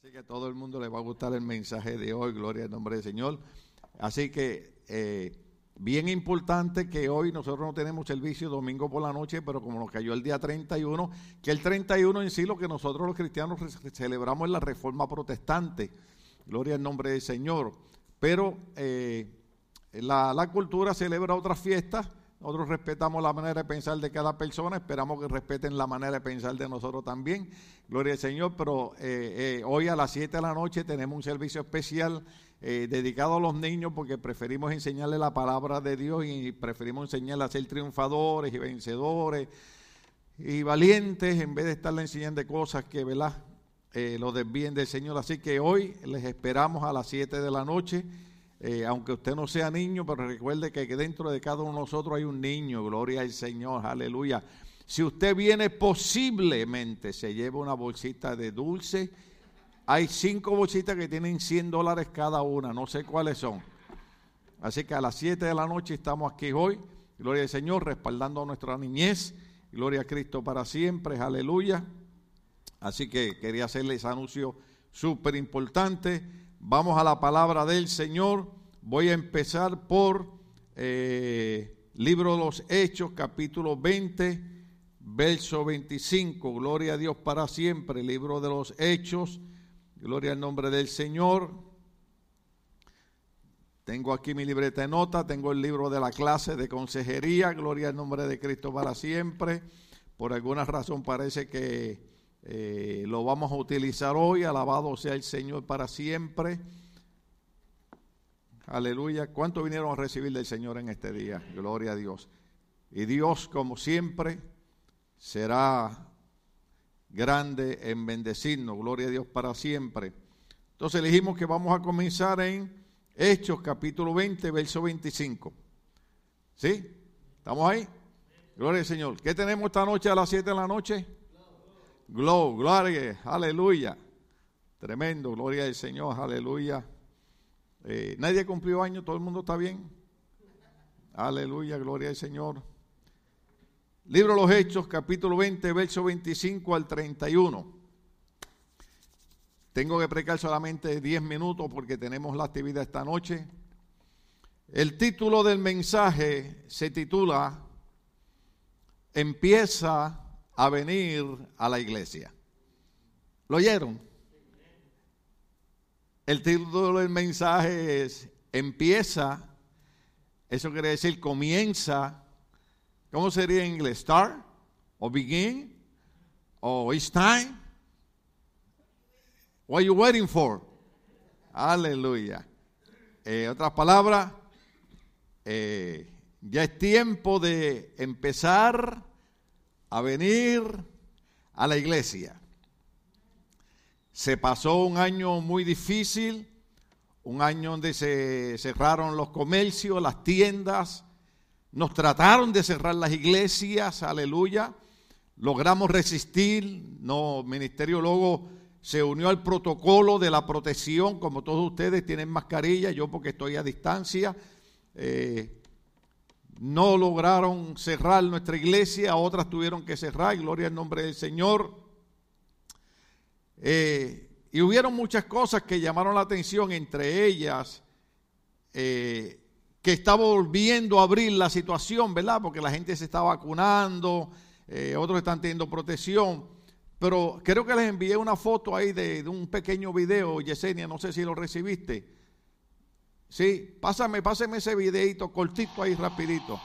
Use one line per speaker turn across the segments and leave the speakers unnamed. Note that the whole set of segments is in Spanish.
Así que a todo el mundo le va a gustar el mensaje de hoy, gloria al nombre del Señor. Así que eh, bien importante que hoy nosotros no tenemos servicio domingo por la noche, pero como nos cayó el día 31, que el 31 en sí lo que nosotros los cristianos celebramos es la reforma protestante, gloria al nombre del Señor. Pero eh, la, la cultura celebra otras fiestas nosotros respetamos la manera de pensar de cada persona, esperamos que respeten la manera de pensar de nosotros también. Gloria al Señor, pero eh, eh, hoy a las 7 de la noche tenemos un servicio especial eh, dedicado a los niños porque preferimos enseñarles la palabra de Dios y preferimos enseñarles a ser triunfadores y vencedores y valientes en vez de estarles enseñando cosas que, ¿verdad? lo desvíen del Señor. Así que hoy les esperamos a las 7 de la noche. Eh, aunque usted no sea niño, pero recuerde que dentro de cada uno de nosotros hay un niño, gloria al Señor, aleluya. Si usted viene posiblemente se lleva una bolsita de dulce, hay cinco bolsitas que tienen 100 dólares cada una, no sé cuáles son. Así que a las 7 de la noche estamos aquí hoy, gloria al Señor, respaldando a nuestra niñez, gloria a Cristo para siempre, aleluya. Así que quería hacerle ese anuncio súper importante. Vamos a la palabra del Señor. Voy a empezar por eh, libro de los Hechos, capítulo 20, verso 25. Gloria a Dios para siempre. Libro de los Hechos. Gloria al nombre del Señor. Tengo aquí mi libreta de nota, tengo el libro de la clase de consejería, gloria al nombre de Cristo para siempre. Por alguna razón parece que eh, lo vamos a utilizar hoy. Alabado sea el Señor para siempre. Aleluya. ¿Cuántos vinieron a recibir del Señor en este día? Gloria a Dios. Y Dios, como siempre, será grande en bendecirnos. Gloria a Dios para siempre. Entonces dijimos que vamos a comenzar en Hechos capítulo 20, verso 25. ¿Sí? ¿Estamos ahí? Gloria al Señor. ¿Qué tenemos esta noche a las 7 de la noche? Glow, gloria, aleluya. Tremendo, gloria al Señor, aleluya. Eh, nadie cumplió año, todo el mundo está bien. Aleluya, gloria al Señor. Libro de los Hechos, capítulo 20, verso 25 al 31. Tengo que precar solamente 10 minutos porque tenemos la actividad esta noche. El título del mensaje se titula Empieza a venir a la iglesia. ¿Lo oyeron? El título del mensaje es Empieza, eso quiere decir comienza. ¿Cómo sería en inglés? Start o begin o it's time. What are you waiting for? Aleluya. Eh, otras palabras, eh, ya es tiempo de empezar a venir a la iglesia. Se pasó un año muy difícil, un año donde se cerraron los comercios, las tiendas, nos trataron de cerrar las iglesias, aleluya. Logramos resistir, no, Ministerio luego se unió al protocolo de la protección, como todos ustedes tienen mascarilla, yo porque estoy a distancia. Eh, no lograron cerrar nuestra iglesia, otras tuvieron que cerrar, gloria al nombre del Señor. Eh, y hubieron muchas cosas que llamaron la atención, entre ellas eh, que estaba volviendo a abrir la situación, ¿verdad? Porque la gente se está vacunando, eh, otros están teniendo protección. Pero creo que les envié una foto ahí de, de un pequeño video, Yesenia, no sé si lo recibiste Sí, pásame, pásame ese videito cortito ahí rapidito.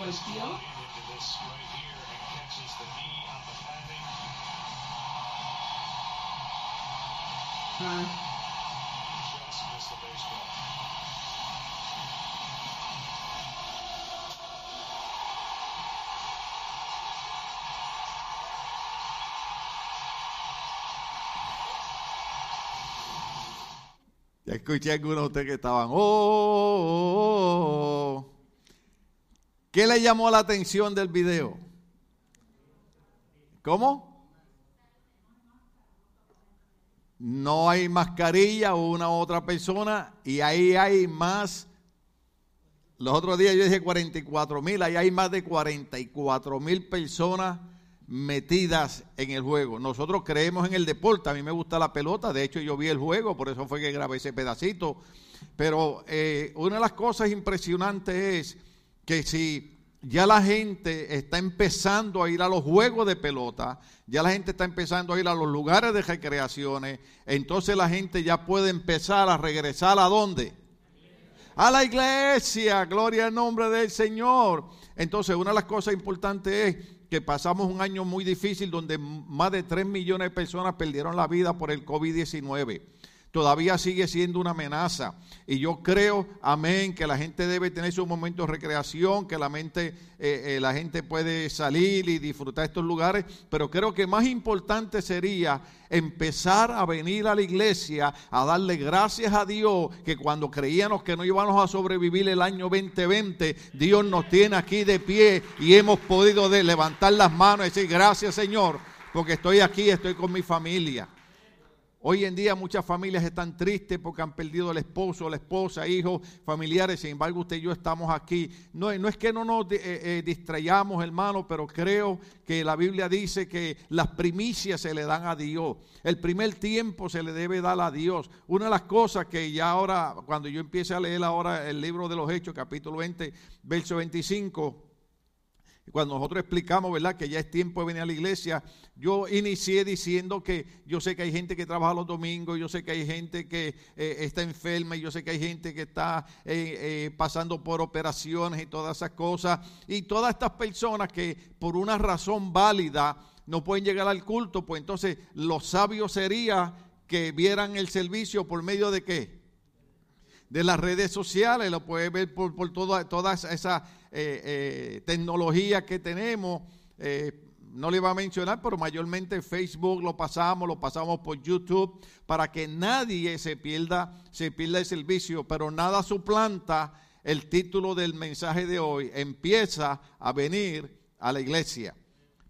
was deal. Huh. Ya escuché algunos de ustedes que estaban, oh, oh, oh, oh. oh ¿Qué le llamó la atención del video? ¿Cómo? No hay mascarilla o una otra persona y ahí hay más. Los otros días yo dije 44 mil, ahí hay más de 44 mil personas metidas en el juego. Nosotros creemos en el deporte, a mí me gusta la pelota, de hecho yo vi el juego, por eso fue que grabé ese pedacito. Pero eh, una de las cosas impresionantes es que si ya la gente está empezando a ir a los juegos de pelota, ya la gente está empezando a ir a los lugares de recreaciones, entonces la gente ya puede empezar a regresar a dónde? A la iglesia, gloria al nombre del Señor. Entonces, una de las cosas importantes es que pasamos un año muy difícil donde más de 3 millones de personas perdieron la vida por el COVID-19 todavía sigue siendo una amenaza. Y yo creo, amén, que la gente debe tener su momento de recreación, que la, mente, eh, eh, la gente puede salir y disfrutar estos lugares, pero creo que más importante sería empezar a venir a la iglesia a darle gracias a Dios que cuando creíamos que no íbamos a sobrevivir el año 2020, Dios nos tiene aquí de pie y hemos podido levantar las manos y decir gracias Señor, porque estoy aquí, estoy con mi familia. Hoy en día muchas familias están tristes porque han perdido el esposo, la esposa, hijos, familiares. Sin embargo, usted y yo estamos aquí. No, no es que no nos eh, eh, distrayamos, hermano, pero creo que la Biblia dice que las primicias se le dan a Dios. El primer tiempo se le debe dar a Dios. Una de las cosas que ya ahora, cuando yo empiece a leer ahora el libro de los Hechos, capítulo 20, verso 25 cuando nosotros explicamos, ¿verdad?, que ya es tiempo de venir a la iglesia, yo inicié diciendo que yo sé que hay gente que trabaja los domingos, yo sé que hay gente que eh, está enferma, y yo sé que hay gente que está eh, eh, pasando por operaciones y todas esas cosas. Y todas estas personas que por una razón válida no pueden llegar al culto, pues entonces lo sabio sería que vieran el servicio por medio de qué? De las redes sociales, lo puede ver por, por toda, todas esas eh, eh, tecnologías que tenemos. Eh, no le iba a mencionar, pero mayormente Facebook lo pasamos, lo pasamos por YouTube, para que nadie se pierda, se pierda el servicio, pero nada suplanta el título del mensaje de hoy. Empieza a venir a la iglesia.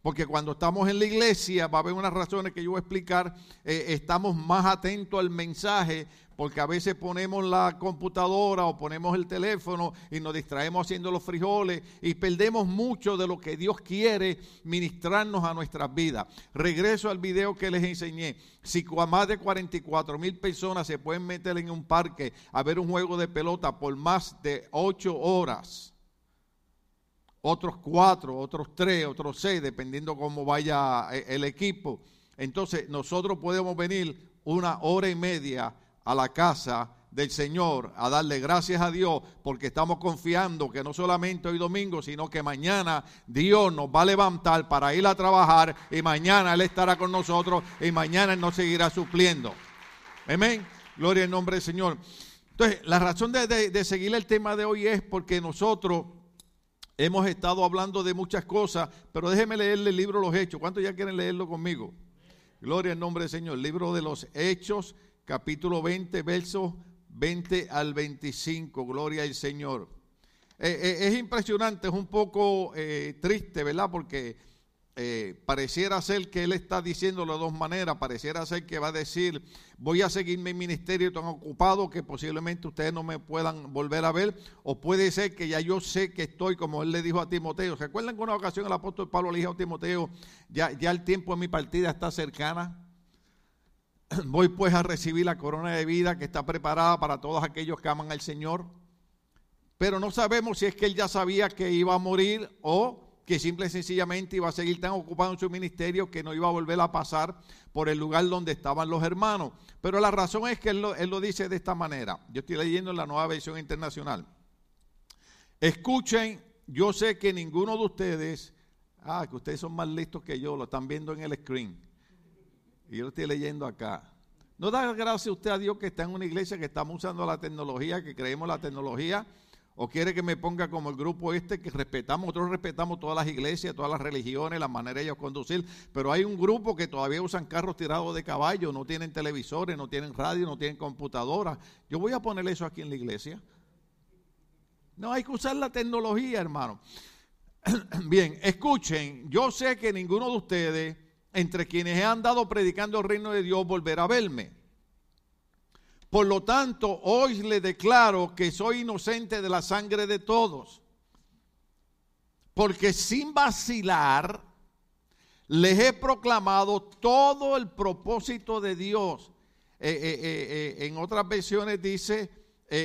Porque cuando estamos en la iglesia, va a haber unas razones que yo voy a explicar, estamos más atentos al mensaje, porque a veces ponemos la computadora o ponemos el teléfono y nos distraemos haciendo los frijoles y perdemos mucho de lo que Dios quiere ministrarnos a nuestras vidas. Regreso al video que les enseñé. Si más de 44 mil personas se pueden meter en un parque a ver un juego de pelota por más de 8 horas, otros 4, otros 3, otros 6, dependiendo cómo vaya eh, el equipo. Entonces nosotros podemos venir una hora y media a la casa del Señor a darle gracias a Dios porque estamos confiando que no solamente hoy domingo, sino que mañana Dios nos va a levantar para ir a trabajar y mañana Él estará con nosotros y mañana Él nos seguirá supliendo. Amén. Gloria al nombre del Señor. Entonces, la razón de, de seguir el tema de hoy es porque nosotros hemos estado hablando de muchas cosas, pero déjeme leerle el libro de los Hechos. ¿Cuántos ya quieren leerlo conmigo? Gloria al nombre del Señor. libro de los Hechos capítulo 20, versos 20 al 25. Gloria al Señor. Eh, eh, es impresionante, es un poco eh, triste, ¿verdad? Porque pareciera ser que él está diciéndolo de dos maneras. Pareciera ser que va a decir, voy a seguir mi ministerio tan ocupado que posiblemente ustedes no me puedan volver a ver. O puede ser que ya yo sé que estoy, como él le dijo a Timoteo. ¿Recuerdan que una ocasión el apóstol Pablo le dijo a Timoteo, ya, ya el tiempo de mi partida está cercana? Voy pues a recibir la corona de vida que está preparada para todos aquellos que aman al Señor. Pero no sabemos si es que él ya sabía que iba a morir o que simple y sencillamente iba a seguir tan ocupado en su ministerio que no iba a volver a pasar por el lugar donde estaban los hermanos. Pero la razón es que él lo, dice de esta manera. Yo estoy leyendo en la nueva versión internacional. Escuchen, yo sé que ninguno de ustedes, ah, que ustedes son más listos que yo, lo están viendo en el screen y yo lo estoy leyendo acá. ¿No da gracias usted a Dios que está en una iglesia que estamos usando la tecnología, que creemos la tecnología? ¿O quiere que me ponga como el grupo este que respetamos? Nosotros respetamos todas las iglesias, todas las religiones, la manera de ellos conducir, pero hay un grupo que todavía usan carros tirados de caballo, no tienen televisores, no tienen radio, no tienen computadora. Yo voy a poner eso aquí en la iglesia. No, hay que usar la tecnología, hermano. Bien, escuchen, yo sé que ninguno de ustedes, entre quienes he andado predicando el reino de Dios, volverá a verme. Por lo tanto, hoy le declaro que soy inocente de la sangre de todos. Porque sin vacilar, les he proclamado todo el propósito de Dios. Eh, eh, eh, en otras versiones dice,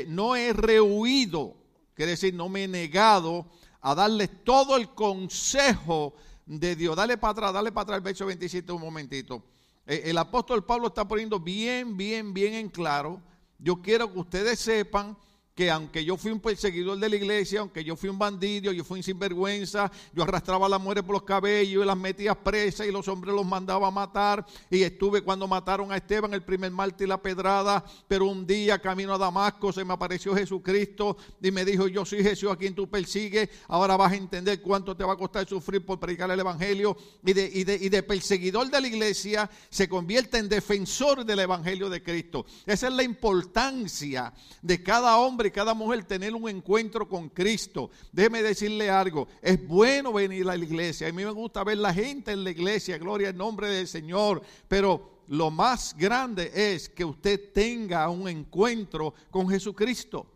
no he rehuido, quiere decir, no me he negado a darles todo el consejo de Dios. Dale para atrás, dale para atrás el verso 27 un momentito. Eh, el apóstol Pablo está poniendo bien, bien, bien en claro. Yo quiero que ustedes sepan que aunque yo fui un perseguidor de la iglesia, aunque yo fui un bandido, yo fui un sinvergüenza, yo arrastraba a las mujeres por los cabellos y las metía presas y los hombres los mandaba a matar. Y estuve cuando mataron a Esteban, el primer mártir, la pedrada. Pero un día, camino a Damasco, se me apareció Jesucristo y me dijo: Yo soy Jesús a quien tú persigues. Ahora vas a entender cuánto te va a costar sufrir por predicar el evangelio. Y de, y de, y de perseguidor de la iglesia se convierte en defensor del evangelio de Cristo. Esa es la importancia de cada hombre y cada mujer tener un encuentro con Cristo. Déjeme decirle algo, es bueno venir a la iglesia. A mí me gusta ver la gente en la iglesia, gloria al nombre del Señor, pero lo más grande es que usted tenga un encuentro con Jesucristo.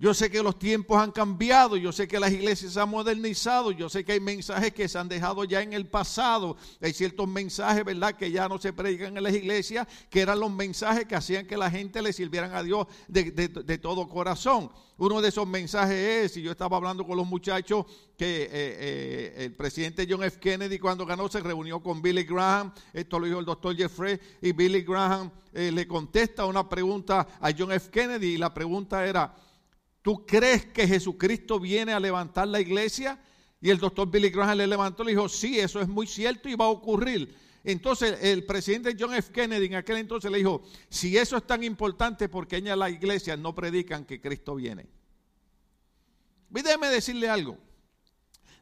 Yo sé que los tiempos han cambiado, yo sé que las iglesias se han modernizado, yo sé que hay mensajes que se han dejado ya en el pasado, hay ciertos mensajes, ¿verdad?, que ya no se predican en las iglesias, que eran los mensajes que hacían que la gente le sirvieran a Dios de, todo corazón. Uno de esos mensajes es, y yo estaba hablando con los muchachos, que eh, eh, el presidente John F. Kennedy cuando ganó se reunió con Billy Graham, esto lo dijo el doctor Jeffrey, y Billy Graham eh, le contesta una pregunta a John F. Kennedy, y la pregunta era, ¿Tú crees que Jesucristo viene a levantar la iglesia? Y el doctor Billy Graham le levantó y le dijo, sí, eso es muy cierto y va a ocurrir. Entonces el presidente John F. Kennedy en aquel entonces le dijo, si eso es tan importante, ¿por qué en la iglesia no predican que Cristo viene? Y déjeme decirle algo.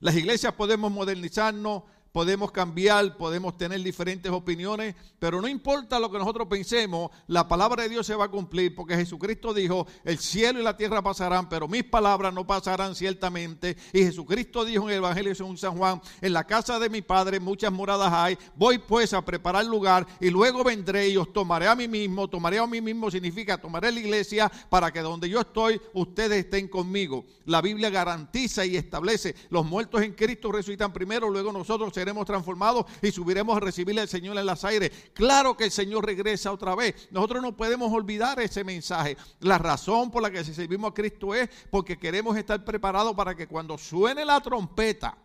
Las iglesias podemos modernizarnos, podemos cambiar, podemos tener diferentes opiniones, pero no importa lo que nosotros pensemos, la palabra de Dios se va a cumplir, porque Jesucristo dijo, el cielo y la tierra pasarán, pero mis palabras no pasarán ciertamente. Y Jesucristo dijo en el Evangelio de San Juan, en la casa de mi Padre muchas moradas hay, voy pues a preparar lugar y luego vendré y os tomaré a mí mismo, tomaré a mí mismo significa tomaré la iglesia para que donde yo estoy ustedes estén conmigo. La Biblia garantiza y establece, los muertos en Cristo resucitan primero, luego nosotros seremos transformados y subiremos a recibirle al Señor en las aires. Claro que el Señor regresa otra vez. Nosotros no podemos olvidar ese mensaje. La razón por la que servimos a Cristo es porque queremos estar preparados para que cuando suene la trompeta,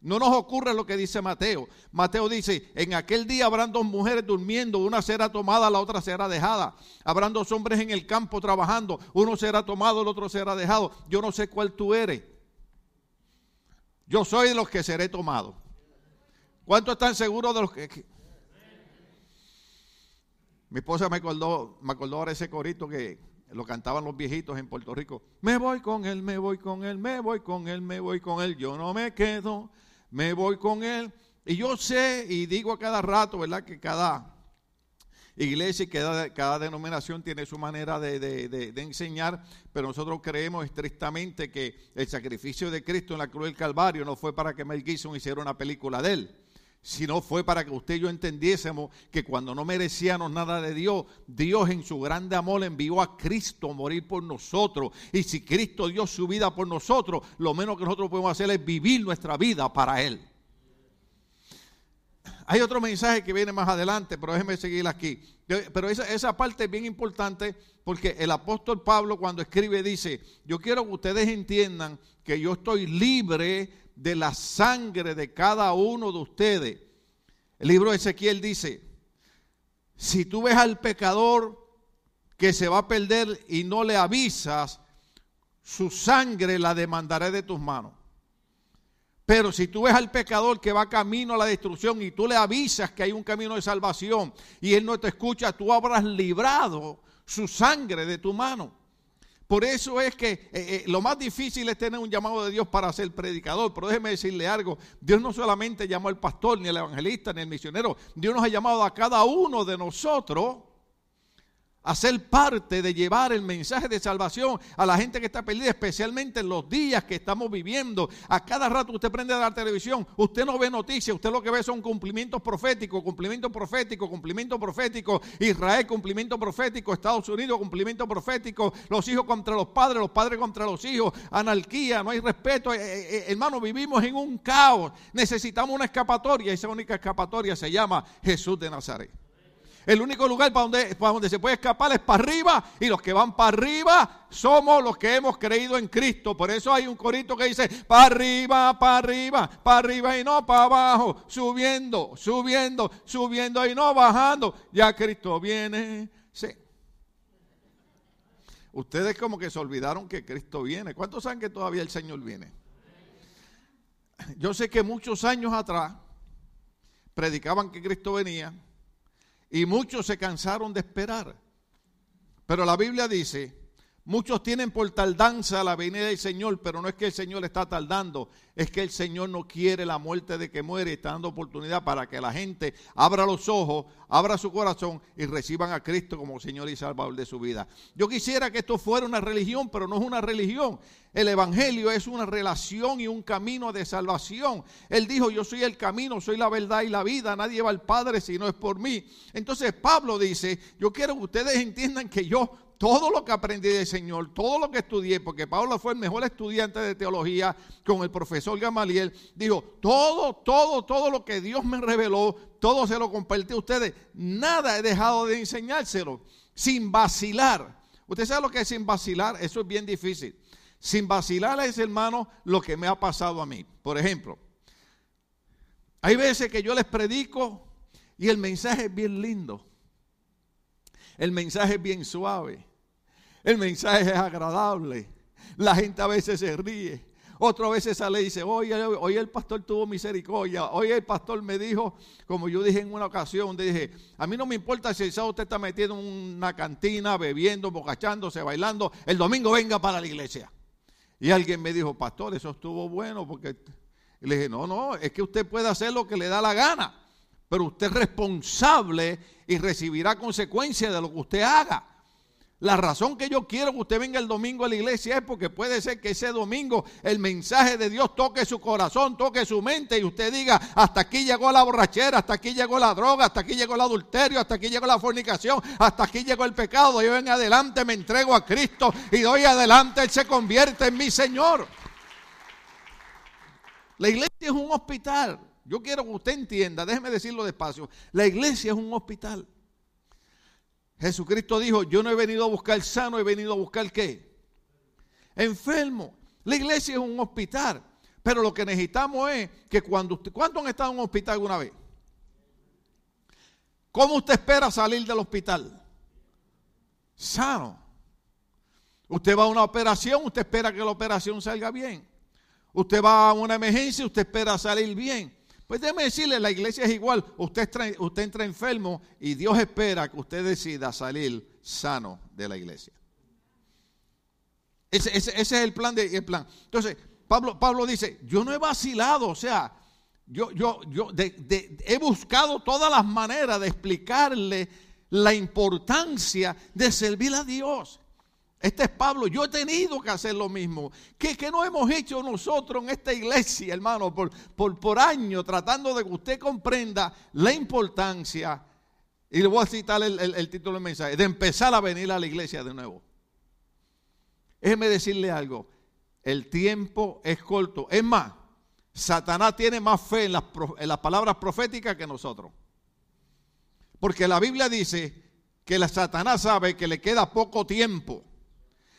no nos ocurre lo que dice Mateo. Mateo dice, en aquel día habrán dos mujeres durmiendo, una será tomada, la otra será dejada. Habrán dos hombres en el campo trabajando, uno será tomado, el otro será dejado. Yo no sé cuál tú eres. Yo soy de los que seré tomado. ¿Cuántos están seguros de los que... Mi esposa me acordó, me acordó ahora ese corito que lo cantaban los viejitos en Puerto Rico. Me voy con él, me voy con él, me voy con él, me voy con él. Yo no me quedo, me voy con él. Y yo sé y digo a cada rato, ¿verdad? Que cada iglesia y cada, cada denominación tiene su manera de, de, enseñar, pero nosotros creemos estrictamente que el sacrificio de Cristo en la cruz del Calvario no fue para que Mel Gibson hiciera una película de él sino fue para que usted y yo entendiésemos que cuando no merecíamos nada de Dios, Dios en su grande amor envió a Cristo a morir por nosotros. Y si Cristo dio su vida por nosotros, lo menos que nosotros podemos hacer es vivir nuestra vida para Él. Hay otro mensaje que viene más adelante, pero déjeme seguir aquí. Pero esa, esa parte es bien importante porque el apóstol Pablo cuando escribe dice, yo quiero que ustedes entiendan que yo estoy libre de la sangre de cada uno de ustedes. El libro de Ezequiel dice, si tú ves al pecador que se va a perder y no le avisas, su sangre la demandaré de tus manos. Pero si tú ves al pecador que va camino a la destrucción y tú le avisas que hay un camino de salvación y él no te escucha, tú habrás librado su sangre de tu mano. Por eso es que eh, eh, lo más difícil es tener un llamado de Dios para ser predicador. Pero déjeme decirle algo, Dios no solamente llamó al pastor, ni al evangelista, ni al misionero, Dios nos ha llamado a cada uno de nosotros a ser parte de llevar el mensaje de salvación a la gente que está perdida, especialmente en los días que estamos viviendo. A cada rato usted prende la televisión, usted no ve noticias, usted lo que ve son cumplimientos proféticos, cumplimiento profético, cumplimiento profético, Israel, cumplimiento profético, Estados Unidos, cumplimiento profético, los hijos contra los padres, los padres contra los hijos, anarquía, no hay respeto. Eh, eh, eh, hermano, vivimos en un caos, necesitamos una escapatoria, esa única escapatoria se llama Jesús de Nazaret. El único lugar para donde, se puede escapar es para arriba y los que van para arriba somos los que hemos creído en Cristo. Por eso hay un corito que dice, para arriba, para arriba, para arriba y no para abajo, subiendo, subiendo, subiendo y no bajando. Ya Cristo viene. Sí. Ustedes como que se olvidaron que Cristo viene. ¿Cuántos saben que todavía el Señor viene? Yo sé que muchos años atrás predicaban que Cristo venía y muchos se cansaron de esperar. Pero la Biblia dice, muchos tienen por tardanza la venida del Señor, pero no es que el Señor está tardando, es que el Señor no quiere la muerte de que muere está dando oportunidad para que la gente abra los ojos, abra su corazón y reciban a Cristo como Señor y Salvador de su vida. Yo quisiera que esto fuera una religión, pero no es una religión. El Evangelio es una relación y un camino de salvación. Él dijo, yo soy el camino, soy la verdad y la vida, nadie va al Padre si no es por mí. Entonces Pablo dice, yo quiero que ustedes entiendan que yo todo lo que aprendí del Señor, todo lo que estudié, porque Pablo fue el mejor estudiante de teología con el profesor Gamaliel, dijo, todo, todo, todo lo que Dios me reveló, todo se lo compartí a ustedes, nada he dejado de enseñárselo, sin vacilar. ¿Usted sabe lo que es sin vacilar? Eso es bien difícil. Sin vacilar es, hermano, lo que me ha pasado a mí. Por ejemplo, hay veces que yo les predico y el mensaje es bien lindo. El mensaje es bien suave. El mensaje es agradable. La gente a veces se ríe. Otra vez sale y dice, hoy, el pastor tuvo misericordia. Hoy el pastor me dijo, como yo dije en una ocasión, dije, a mí no me importa si el sábado usted está metido en una cantina, bebiendo, bocachándose, bailando. El domingo venga para la iglesia. Y alguien me dijo, pastor, eso estuvo bueno porque... le dije, no, no, es que usted puede hacer lo que le da la gana pero usted es responsable y recibirá consecuencias de lo que usted haga. La razón que yo quiero que usted venga el domingo a la iglesia es porque puede ser que ese domingo el mensaje de Dios toque su corazón, toque su mente y usted diga, hasta aquí llegó la borrachera, hasta aquí llegó la droga, hasta aquí llegó el adulterio, hasta aquí llegó la fornicación, hasta aquí llegó el pecado. Yo en adelante me entrego a Cristo y doy adelante, Él se convierte en mi Señor. La iglesia es un hospital. Yo quiero que usted entienda, déjeme decirlo despacio, la iglesia es un hospital. Jesucristo dijo, yo no he venido a buscar sano, he venido a buscar qué? Enfermo. La iglesia es un hospital, pero lo que necesitamos es que cuando usted, ¿cuántos han estado en un hospital alguna vez? ¿Cómo usted espera salir del hospital? Sano. Usted va a una operación, usted espera que la operación salga bien. Usted va a una emergencia, usted espera salir bien. Pues déjeme decirle, la iglesia es igual. Usted, usted entra enfermo y Dios espera que usted decida salir sano de la iglesia. Ese, es el plan. De, el plan. Entonces, Pablo, Pablo dice, yo no he vacilado, o sea, yo, yo, yo he buscado todas las maneras de explicarle la importancia de servir a Dios. Este es Pablo. Yo he tenido que hacer lo mismo. ¿Qué, no hemos hecho nosotros en esta iglesia, hermano, por, por, por años, tratando de que usted comprenda la importancia, y le voy a citar el, título del mensaje, de empezar a venir a la iglesia de nuevo? Déjeme decirle algo. El tiempo es corto. Es más, Satanás tiene más fe en las, en las palabras proféticas que nosotros. Porque la Biblia dice que la Satanás sabe que le queda poco tiempo.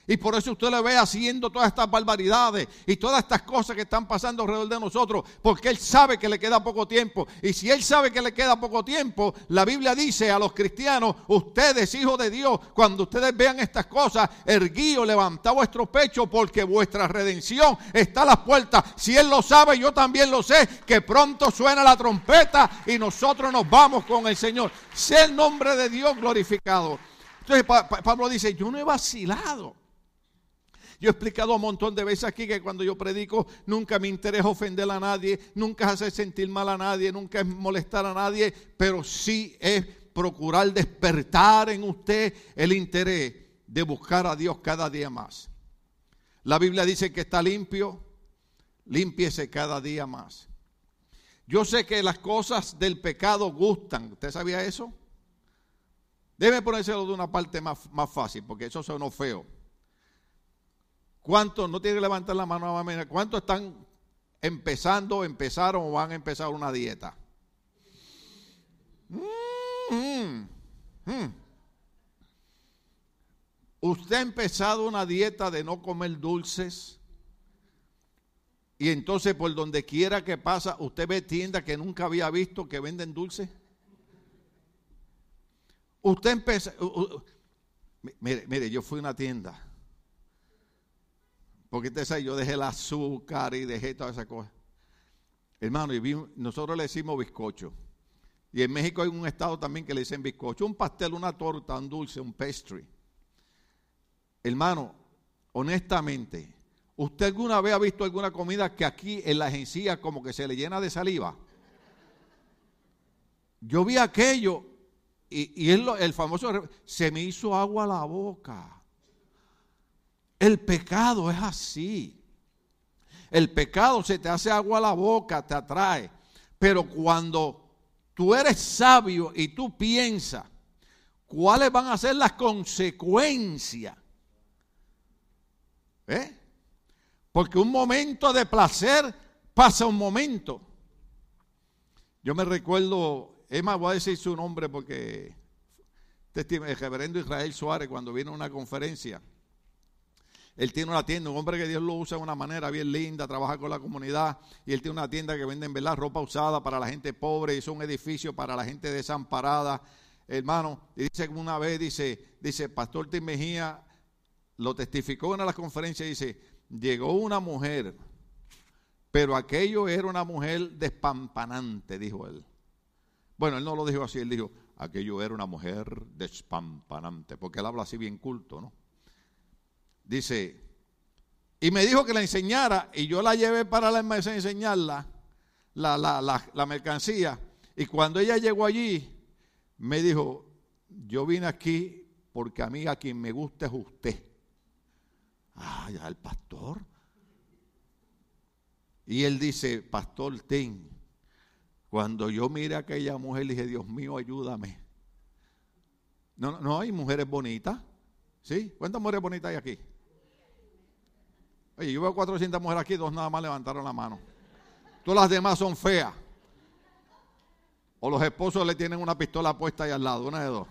Y por eso usted le ve haciendo todas estas barbaridades y todas estas cosas que están pasando alrededor de nosotros, porque Él sabe que le queda poco tiempo. Y si Él sabe que le queda poco tiempo, la Biblia dice a los cristianos, ustedes, hijos de Dios, cuando ustedes vean estas cosas, erguío, levantad vuestro pecho, porque vuestra redención está a las puertas. Si Él lo sabe, yo también lo sé, que pronto suena la trompeta y nosotros nos vamos con el Señor. Sea el nombre de Dios glorificado. Entonces Pablo dice, yo no he vacilado. Yo he explicado un montón de veces aquí que cuando yo predico nunca me interesa ofender a nadie, nunca es hacer sentir mal a nadie, nunca es molestar a nadie, pero sí es procurar despertar en usted el interés de buscar a Dios cada día más. La Biblia dice que está limpio, límpiese cada día más. Yo sé que las cosas del pecado gustan. ¿Usted sabía eso? Debe ponérselo de una parte más, más fácil, porque eso sonó feo. ¿Cuántos, no tiene que levantar la mano, cuántos están empezando, empezaron o van a empezar una dieta? Mm, mm. Usted ha empezado una dieta de no comer dulces. Y entonces por donde quiera que pasa, usted ve tiendas que nunca había visto que venden dulces. Usted empieza, mire, mire, yo fui a una tienda. Porque usted sabe, yo dejé el azúcar y dejé todas esas cosas. Hermano, y nosotros le decimos bizcocho. Y en México hay un estado también que le dicen bizcocho. Un pastel, una torta, un dulce, un pastry. Hermano, honestamente, ¿usted alguna vez ha visto alguna comida que aquí en la agencia como que se le llena de saliva? Yo vi aquello y, es el famoso, se me hizo agua a la boca. El pecado es así. El pecado se te hace agua a la boca, te atrae. Pero cuando tú eres sabio y tú piensas cuáles van a ser las consecuencias, ¿eh? porque un momento de placer pasa un momento. Yo me recuerdo más, voy a decir su nombre porque el reverendo Israel Suárez, cuando viene a una conferencia, él tiene una tienda, un hombre que Dios lo usa de una manera bien linda, trabaja con la comunidad, y él tiene una tienda que vende ¿verdad? ropa usada para la gente pobre, hizo un edificio para la gente desamparada, hermano, y dice una vez, dice, dice, Pastor Tim Mejía lo testificó en una de las conferencias, dice, llegó una mujer, pero aquello era una mujer despampanante, dijo él. Bueno, él no lo dijo así, él dijo, aquello era una mujer despampanante, porque él habla así bien culto, ¿no? Dice, y me dijo que la enseñara, y yo la llevé para la mesa a enseñarla, la, la, la, la mercancía, y cuando ella llegó allí, me dijo, yo vine aquí porque a mí a quien me gusta es usted. Ah, ya el pastor. Y él dice, Pastor Ten, cuando yo miré a aquella mujer, dije, Dios mío, ayúdame. No, no hay mujeres bonitas. ¿Sí? ¿Cuántas mujeres bonitas hay aquí? Oye, yo veo 400 mujeres aquí, dos nada más levantaron la mano. Todas las demás son feas. O los esposos le tienen una pistola puesta ahí al lado, una de dos.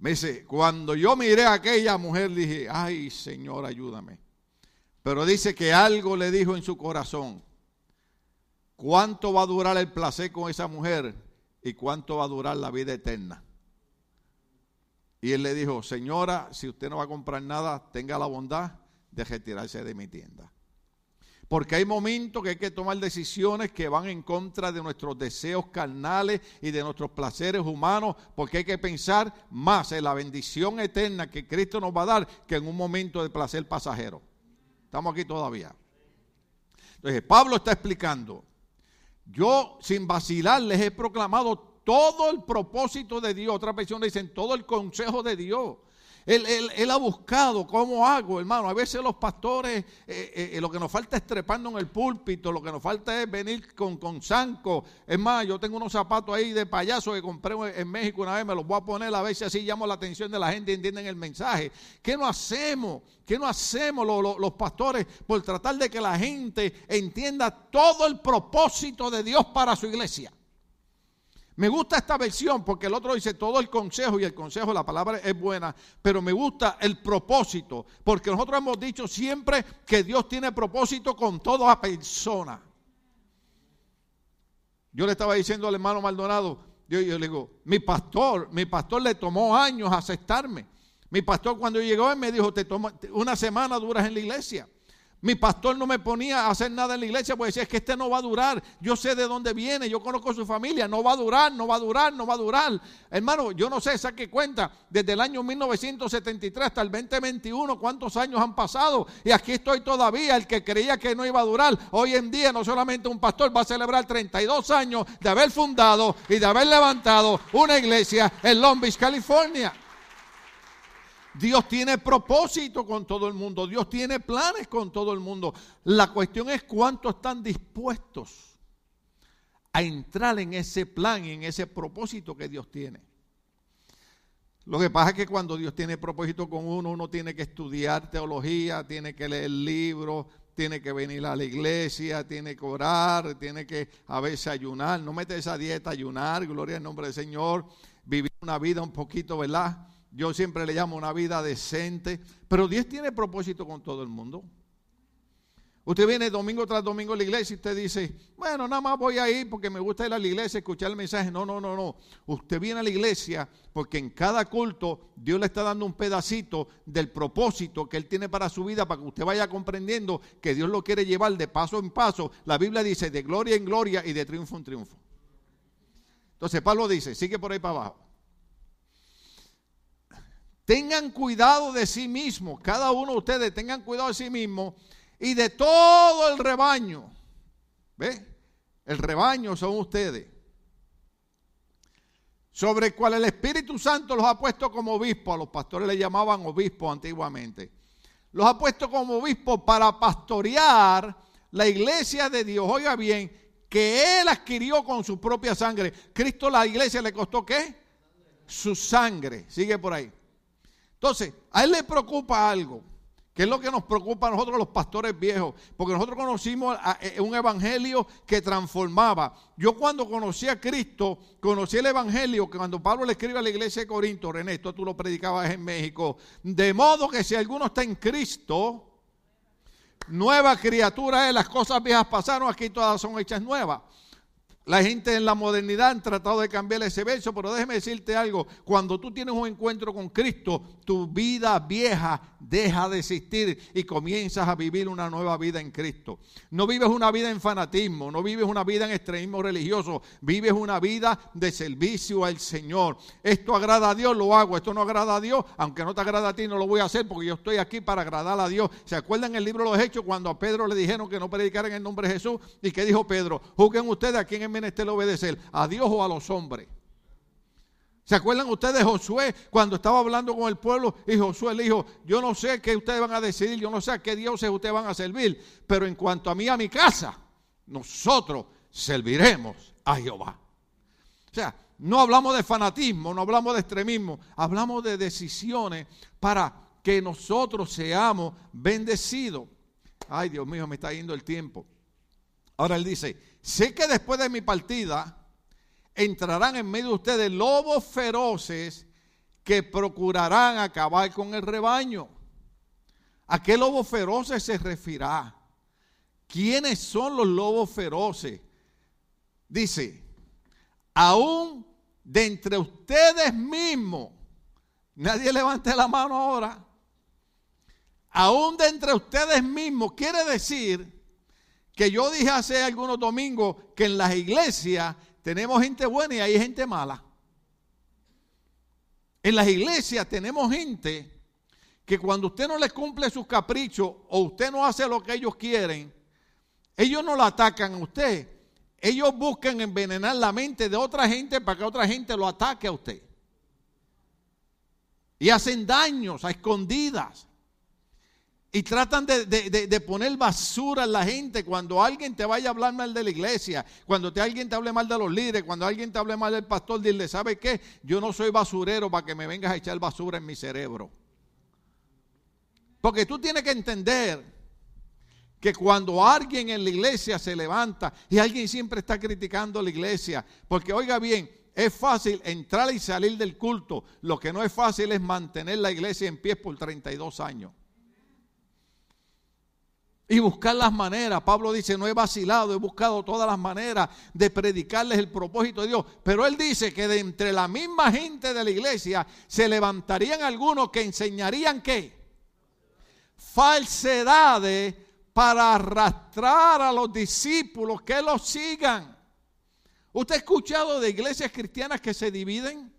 Me dice, cuando yo miré a aquella mujer, dije, ay Señor, ayúdame. Pero dice que algo le dijo en su corazón. ¿Cuánto va a durar el placer con esa mujer? ¿Y cuánto va a durar la vida eterna? Y él le dijo, señora, si usted no va a comprar nada, tenga la bondad de retirarse de mi tienda. Porque hay momentos que hay que tomar decisiones que van en contra de nuestros deseos carnales y de nuestros placeres humanos, porque hay que pensar más en la bendición eterna que Cristo nos va a dar que en un momento de placer pasajero. Estamos aquí todavía. Entonces, Pablo está explicando yo sin vacilar les he proclamado todo el propósito de Dios. Otra versión dicen todo el consejo de Dios. Él, ha buscado cómo hago, hermano. A veces los pastores, eh, eh, eh, lo que nos falta es trepando en el púlpito, lo que nos falta es venir con, con zanco. Es más, yo tengo unos zapatos ahí de payaso que compré en México una vez, me los voy a poner a ver si así llamo la atención de la gente y entienden el mensaje. ¿Qué no hacemos? ¿Qué no hacemos los pastores por tratar de que la gente entienda todo el propósito de Dios para su iglesia? Me gusta esta versión porque el otro dice todo el consejo y el consejo, la palabra es buena, pero me gusta el propósito, porque nosotros hemos dicho siempre que Dios tiene propósito con toda persona. Yo le estaba diciendo al hermano Maldonado, yo, le digo, mi pastor, mi pastor le tomó años aceptarme. Mi pastor cuando llegó él me dijo, te toma, una semana duras en la iglesia. Mi pastor no me ponía a hacer nada en la iglesia porque decía, es que este no va a durar. Yo sé de dónde viene, yo conozco su familia, no va a durar, no va a durar, no va a durar. Hermano, yo no sé, saque cuenta, desde el año 1973 hasta el 2021, cuántos años han pasado. Y aquí estoy todavía, el que creía que no iba a durar. Hoy en día no solamente un pastor va a celebrar 32 años de haber fundado y de haber levantado una iglesia en Long Beach, California. Dios tiene propósito con todo el mundo. Dios tiene planes con todo el mundo. La cuestión es cuánto están dispuestos a entrar en ese plan y en ese propósito que Dios tiene. Lo que pasa es que cuando Dios tiene propósito con uno, uno tiene que estudiar teología, tiene que leer libros, tiene que venir a la iglesia, tiene que orar, tiene que a veces ayunar. No mete esa dieta, ayunar, gloria al nombre del Señor, vivir una vida un poquito, ¿verdad? Yo siempre le llamo una vida decente, pero Dios tiene propósito con todo el mundo. Usted viene domingo tras domingo a la iglesia y usted dice, bueno, nada más voy a ir porque me gusta ir a la iglesia, escuchar el mensaje. No, no, no, no. Usted viene a la iglesia porque en cada culto Dios le está dando un pedacito del propósito que Él tiene para su vida para que usted vaya comprendiendo que Dios lo quiere llevar de paso en paso. La Biblia dice de gloria en gloria y de triunfo en triunfo. Entonces Pablo dice, sigue por ahí para abajo. Tengan cuidado de sí mismos, cada uno de ustedes tengan cuidado de sí mismos y de todo el rebaño. ¿Ve? El rebaño son ustedes. Sobre el cual el Espíritu Santo los ha puesto como obispos. A los pastores le llamaban obispos antiguamente. Los ha puesto como obispos para pastorear la iglesia de Dios. Oiga bien, que Él adquirió con su propia sangre. Cristo la iglesia le costó qué? Su sangre. Sigue por ahí. Entonces, a él le preocupa algo, que es lo que nos preocupa a nosotros los pastores viejos, porque nosotros conocimos eh, un evangelio que transformaba. Yo cuando conocí a Cristo, conocí el evangelio que cuando Pablo le escribe a la iglesia de Corinto, René, esto tú lo predicabas en México, de modo que si alguno está en Cristo, nueva criatura es, las cosas viejas pasaron, aquí todas son hechas nuevas. La gente en la modernidad han tratado de cambiar ese verso, pero déjeme decirte algo, cuando tú tienes un encuentro con Cristo, tu vida vieja deja de existir y comienzas a vivir una nueva vida en Cristo. No vives una vida en fanatismo, no vives una vida en extremismo religioso, vives una vida de servicio al Señor. Esto agrada a Dios, lo hago, esto no agrada a Dios, aunque no te agrada a ti, no lo voy a hacer porque yo estoy aquí para agradar a Dios. ¿Se acuerdan el libro de los Hechos cuando a Pedro le dijeron que no predicara en el nombre de Jesús? ¿Y qué dijo Pedro? Juzguen ustedes a quién es menester obedecer, a Dios o a los hombres. ¿Se acuerdan ustedes de Josué cuando estaba hablando con el pueblo y Josué le dijo, yo no sé qué ustedes van a decidir, yo no sé a qué dioses ustedes van a servir, pero en cuanto a mí, a mi casa, nosotros serviremos a Jehová. O sea, no hablamos de fanatismo, no hablamos de extremismo, hablamos de decisiones para que nosotros seamos bendecidos. Ay, Dios mío, me está yendo el tiempo. Ahora él dice, sé que después de mi partida, entrarán en medio de ustedes lobos feroces que procurarán acabar con el rebaño. ¿A qué lobos feroces se referirá? ¿Quiénes son los lobos feroces? Dice, aún de entre ustedes mismos, nadie levante la mano ahora, aún de entre ustedes mismos, quiere decir que yo dije hace algunos domingos que en las iglesias tenemos gente buena y hay gente mala. En las iglesias tenemos gente que cuando usted no les cumple sus caprichos o usted no hace lo que ellos quieren, ellos no lo atacan a usted. Ellos buscan envenenar la mente de otra gente para que otra gente lo ataque a usted. Y hacen daños a escondidas. Y tratan de, poner basura en la gente cuando alguien te vaya a hablar mal de la iglesia, cuando te, alguien te hable mal de los líderes, cuando alguien te hable mal del pastor, dile, ¿sabe qué? Yo no soy basurero para que me vengas a echar basura en mi cerebro. Porque tú tienes que entender que cuando alguien en la iglesia se levanta y alguien siempre está criticando a la iglesia, porque oiga bien, es fácil entrar y salir del culto, lo que no es fácil es mantener la iglesia en pie por 32 años. Y buscar las maneras. Pablo dice, no he vacilado, he buscado todas las maneras de predicarles el propósito de Dios. Pero él dice que de entre la misma gente de la iglesia se levantarían algunos que enseñarían qué? Falsedades para arrastrar a los discípulos que los sigan. ¿Usted ha escuchado de iglesias cristianas que se dividen?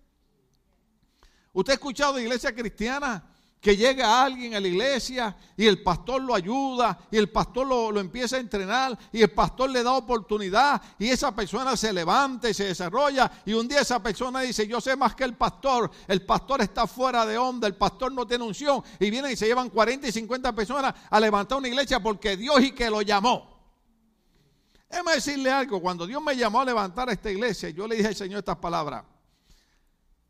¿Usted ha escuchado de iglesias cristianas que llega alguien a la iglesia y el pastor lo ayuda y el pastor lo, empieza a entrenar y el pastor le da oportunidad y esa persona se levanta y se desarrolla y un día esa persona dice yo sé más que el pastor, el pastor está fuera de onda, el pastor no tiene unción y vienen y se llevan 40 y 50 personas a levantar una iglesia porque Dios y que lo llamó. Déjame decirle algo, cuando Dios me llamó a levantar esta iglesia, yo le dije al Señor estas palabras.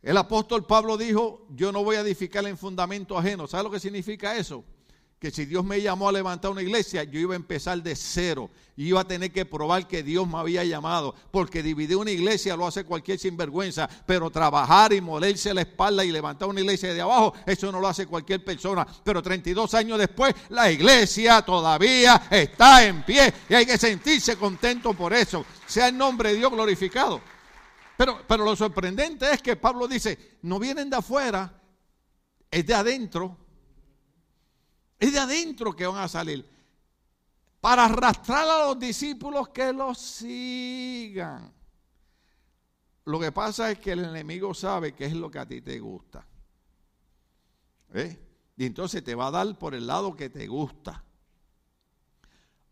El apóstol Pablo dijo, yo no voy a edificar en fundamento ajeno. ¿Sabe lo que significa eso? Que si Dios me llamó a levantar una iglesia, yo iba a empezar de cero. Y iba a tener que probar que Dios me había llamado. Porque dividir una iglesia lo hace cualquier sinvergüenza. Pero trabajar y molerse la espalda y levantar una iglesia de abajo, eso no lo hace cualquier persona. Pero 32 años después, la iglesia todavía está en pie. Y hay que sentirse contento por eso. Sea el nombre de Dios glorificado. Pero, pero lo sorprendente es que Pablo dice, no vienen de afuera, es de adentro. Es de adentro que van a salir. Para arrastrar a los discípulos que los sigan. Lo que pasa es que el enemigo sabe qué es lo que a ti te gusta. ¿Eh? Y entonces te va a dar por el lado que te gusta.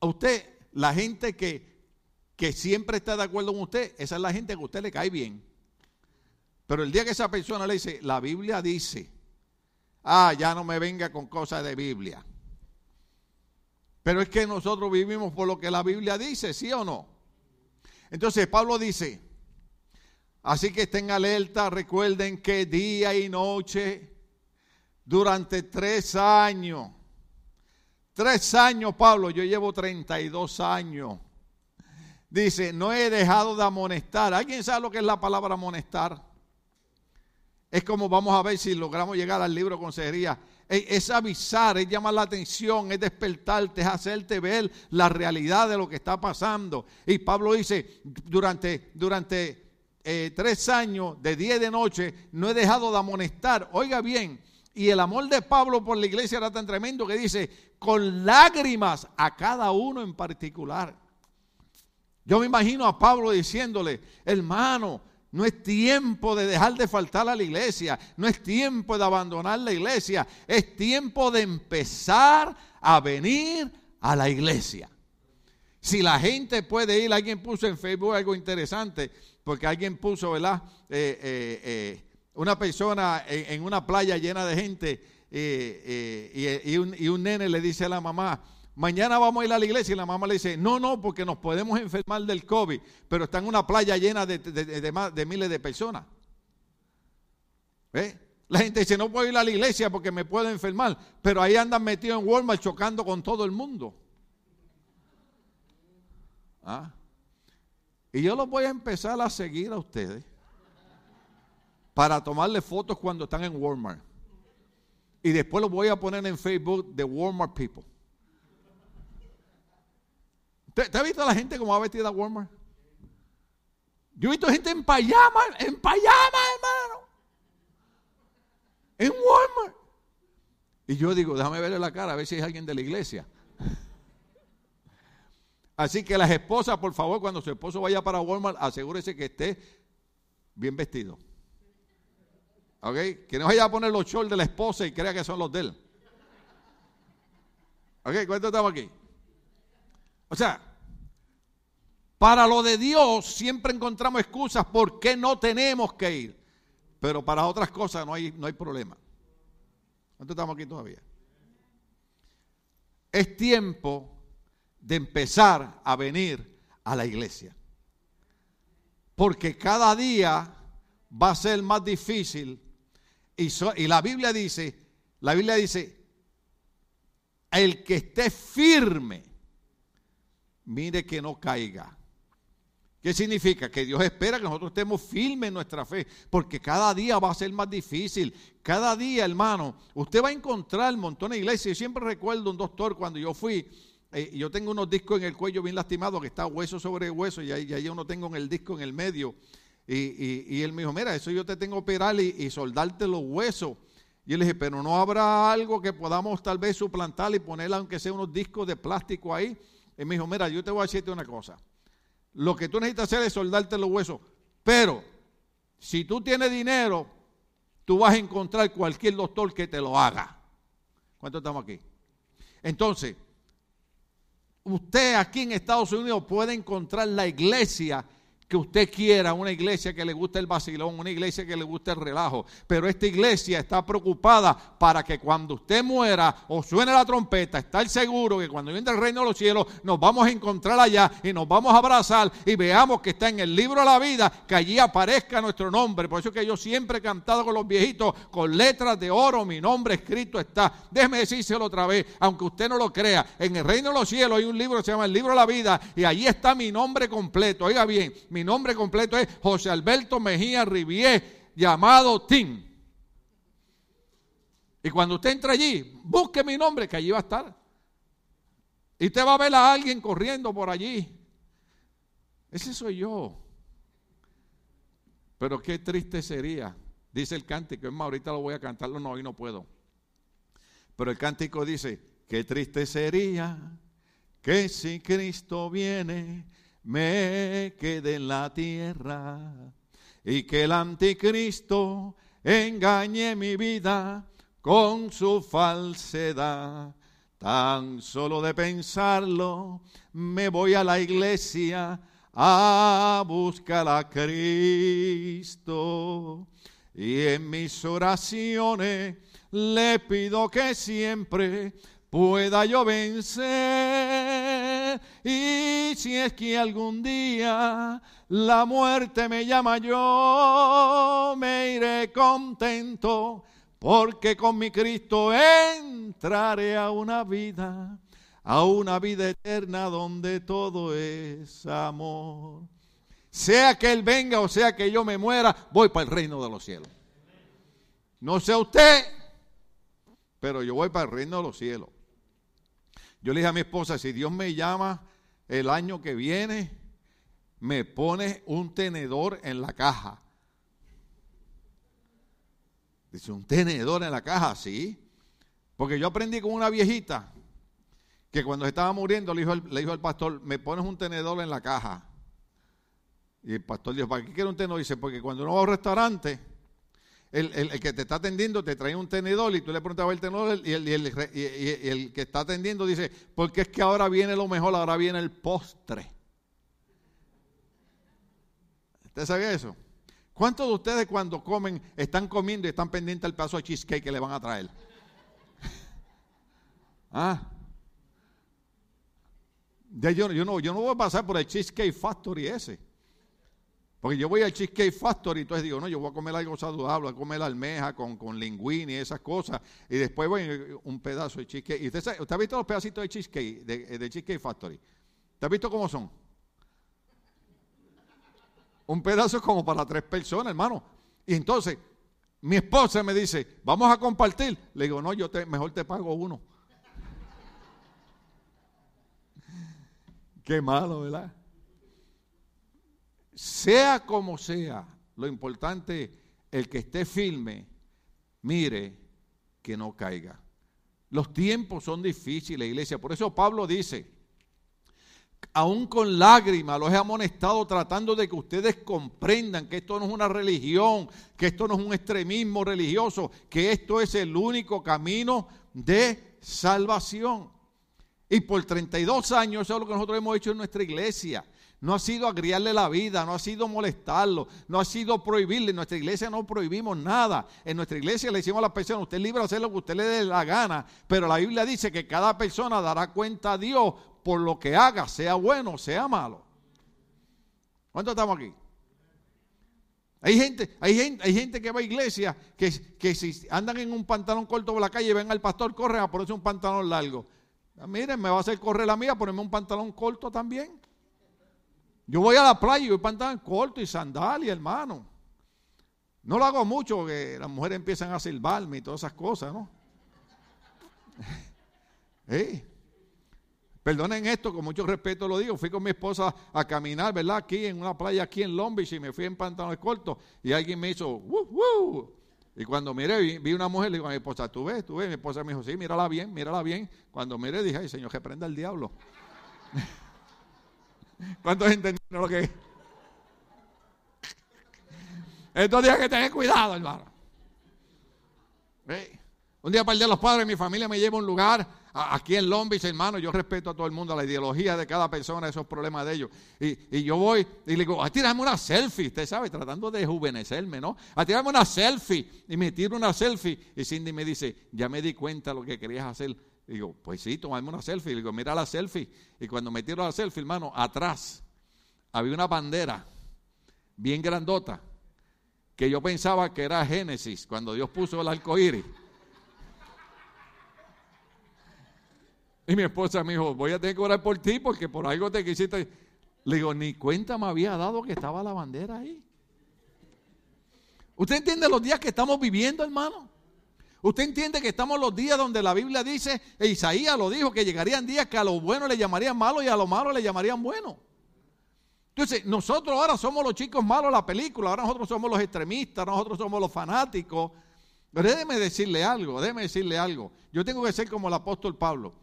A usted, la gente que que siempre está de acuerdo con usted, esa es la gente que a usted le cae bien. Pero el día que esa persona le dice, la Biblia dice, ah, ya no me venga con cosas de Biblia. Pero es que nosotros vivimos por lo que la Biblia dice, ¿sí o no? Entonces Pablo dice, así que estén alerta, recuerden que día y noche, durante tres años, tres años Pablo, yo llevo 32 años Dice, no he dejado de amonestar. ¿Alguien sabe lo que es la palabra amonestar? Es como vamos a ver si logramos llegar al libro consejería. Es avisar, es llamar la atención, es despertarte, es hacerte ver la realidad de lo que está pasando. Y Pablo dice, durante, durante eh, tres años, de día y de noche, no he dejado de amonestar. Oiga bien, y el amor de Pablo por la iglesia era tan tremendo que dice, con lágrimas a cada uno en particular. Yo me imagino a Pablo diciéndole, hermano, no es tiempo de dejar de faltar a la iglesia, no es tiempo de abandonar la iglesia, es tiempo de empezar a venir a la iglesia. Si la gente puede ir, alguien puso en Facebook algo interesante, porque alguien puso, ¿verdad? Eh, eh, eh, una persona en, una playa llena de gente y, un, y un nene le dice a la mamá, mañana vamos a ir a la iglesia y la mamá le dice, no, no, porque nos podemos enfermar del COVID, pero está en una playa llena de, de, miles de personas. La gente dice, no puedo ir a la iglesia porque me puedo enfermar, pero ahí andan metidos en Walmart chocando con todo el mundo. ¿Ah? Y yo los voy a empezar a seguir a ustedes para tomarle fotos cuando están en Walmart. Y después los voy a poner en Facebook de Walmart People. ¿Te, ha visto a la gente como va vestida a Walmart? Yo he visto gente en payama, en payama, hermano. En Walmart. Y yo digo, déjame verle la cara a ver si es alguien de la iglesia. Así que las esposas, por favor, cuando su esposo vaya para Walmart, asegúrese que esté bien vestido. ¿Ok? Que no vaya a poner los shorts de la esposa y crea que son los de él. ¿Ok? ¿Cuántos estamos aquí? O sea, para lo de Dios siempre encontramos excusas por qué no tenemos que ir. Pero para otras cosas no hay, no hay problema. ¿Cuánto estamos aquí todavía? Es tiempo de empezar a venir a la iglesia. Porque cada día va a ser más difícil. Y, y la Biblia dice, la Biblia dice, el que esté firme mire que no caiga. ¿Qué significa? Que Dios espera que nosotros estemos firmes en nuestra fe, porque cada día va a ser más difícil. Cada día, hermano, usted va a encontrar montón de iglesias. Yo siempre recuerdo un doctor cuando yo fui, eh, yo tengo unos discos en el cuello bien lastimados, que está hueso sobre hueso, y ahí, yo no tengo el disco en el medio. Y, él me dijo, mira, eso yo te tengo que operar y, soldarte los huesos. Y yo le dije, pero no habrá algo que podamos tal vez suplantar y ponerle aunque sea unos discos de plástico ahí. Y me dijo, mira, yo te voy a decirte una cosa. Lo que tú necesitas hacer es soldarte los huesos. Pero si tú tienes dinero, tú vas a encontrar cualquier doctor que te lo haga. ¿Cuántos estamos aquí? Entonces, usted aquí en Estados Unidos puede encontrar la iglesia que usted quiera, una iglesia que le guste el vacilón, una iglesia que le guste el relajo, pero esta iglesia está preocupada para que cuando usted muera o suene la trompeta, estar seguro que cuando entre el reino de los cielos nos vamos a encontrar allá y nos vamos a abrazar y veamos que está en el libro de la vida, que allí aparezca nuestro nombre. Por eso que yo siempre he cantado con los viejitos con letras de oro, mi nombre escrito está. Déjeme decírselo otra vez, aunque usted no lo crea, en el reino de los cielos hay un libro que se llama el libro de la vida y allí está mi nombre completo. Oiga bien, mi nombre completo es José Alberto Mejía Rivier, llamado Tim. Y cuando usted entra allí, busque mi nombre, que allí va a estar. Y usted va a ver a alguien corriendo por allí. Ese soy yo. Pero qué triste sería, dice el cántico. Es más, ahorita lo voy a cantarlo, no, hoy no puedo. Pero el cántico dice, qué triste sería que si Cristo viene me quede en la tierra y que el anticristo engañe mi vida con su falsedad. Tan solo de pensarlo, me voy a la iglesia a buscar a Cristo. Y en mis oraciones le pido que siempre pueda yo vencer. Y si es que algún día la muerte me llama, yo me iré contento, porque con mi Cristo entraré a una vida, a una vida eterna donde todo es amor. Sea que Él venga o sea que yo me muera, voy para el reino de los cielos. No sé usted, pero yo voy para el reino de los cielos. Yo le dije a mi esposa, si Dios me llama el año que viene, me pone un tenedor en la caja. Dice, un tenedor en la caja, sí. Porque yo aprendí con una viejita que cuando estaba muriendo le dijo, le dijo al pastor, me pones un tenedor en la caja. Y el pastor dijo, ¿para qué quiere un tenedor? Dice, porque cuando uno va a un restaurante, el, que te está atendiendo te trae un tenedor y tú le preguntas el tenedor y el, y el, que está atendiendo dice, porque es que ahora viene lo mejor, ahora viene el postre. ¿Usted sabía eso? ¿Cuántos de ustedes cuando comen están comiendo y están pendientes del pedazo de cheesecake que le van a traer? ah. yo, yo, no, yo no voy a pasar por el Cheesecake Factory ese. Porque yo voy al Cheesecake Factory y entonces digo, no, yo voy a comer algo saludable, voy a comer almeja con, con linguini y esas cosas. Y después voy un pedazo de cheesecake. ¿Y usted, ha visto los pedacitos de cheesecake, de, de Cheesecake Factory? ¿Usted ha visto cómo son? Un pedazo como para tres personas, hermano. Y entonces, mi esposa me dice, vamos a compartir. Le digo, no, yo mejor te pago uno. Qué malo, ¿verdad? Sea como sea, lo importante, el que esté firme, mire que no caiga. Los tiempos son difíciles, iglesia. Por eso Pablo dice, aún con lágrimas los he amonestado tratando de que ustedes comprendan que esto no es una religión, que esto no es un extremismo religioso, que esto es el único camino de salvación. Y por 32 años eso es lo que nosotros hemos hecho en nuestra iglesia. No ha sido agriarle la vida, no ha sido molestarlo, no ha sido prohibirle. En nuestra iglesia no prohibimos nada. En nuestra iglesia le decimos a la persona, usted es libre de hacer lo que usted le dé la gana, pero la Biblia dice que cada persona dará cuenta a Dios por lo que haga, sea bueno, sea malo. ¿Cuántos estamos aquí? Hay gente, hay gente, hay gente que va a iglesia que, que si andan en un pantalón corto por la calle ven al pastor, corren a ponerse un pantalón largo. Miren, me va a hacer correr la mía, ponerme un pantalón corto también. Yo voy a la playa y voy pantalón corto y sandalia, hermano. No lo hago mucho porque las mujeres empiezan a silbarme y todas esas cosas, ¿no? Perdonen esto, con mucho respeto lo digo. Fui con mi esposa a caminar, ¿verdad? Aquí en una playa aquí en Long y me fui en pantalones cortos y alguien me hizo, ¡Woo, Y cuando miré, vi, una mujer, le digo a mi esposa, ¿tú ves? ¿Tú ves? Mi esposa me dijo, sí, mírala bien, mírala bien. Cuando miré, dije, ay, Señor, que prenda el diablo. ¿Cuántos entendieron lo que es? Estos días que tener cuidado, hermano. Un día para el Día de los Padres, mi familia me lleva a un lugar, aquí en Long hermano, yo respeto a todo el mundo, la ideología de cada persona, esos problemas de ellos. Y, yo voy y le digo, a tirarme una selfie, usted sabe, tratando de juvenecerme, ¿no? A tirarme una selfie. Y me tiro una selfie. Y Cindy me dice, ya me di cuenta lo que querías hacer. Digo, pues sí, tomarme una selfie. Y digo, mira la selfie. Y cuando me tiro la selfie, hermano, atrás había una bandera bien grandota que yo pensaba que era Génesis, cuando Dios puso el arco iris. Y mi esposa me dijo, voy a tener que orar por ti porque por algo te quisiste. Le digo, ni cuenta me había dado que estaba la bandera ahí. ¿Usted entiende los días que estamos viviendo, hermano? ¿Usted entiende que estamos los días donde la Biblia dice, e Isaías lo dijo, que llegarían días que a lo bueno le llamarían malo y a lo malo le llamarían bueno? Entonces, nosotros ahora somos los chicos malos de la película, ahora nosotros somos los extremistas, nosotros somos los fanáticos. Pero déjeme decirle algo, déjeme decirle algo. Yo tengo que ser como el apóstol Pablo.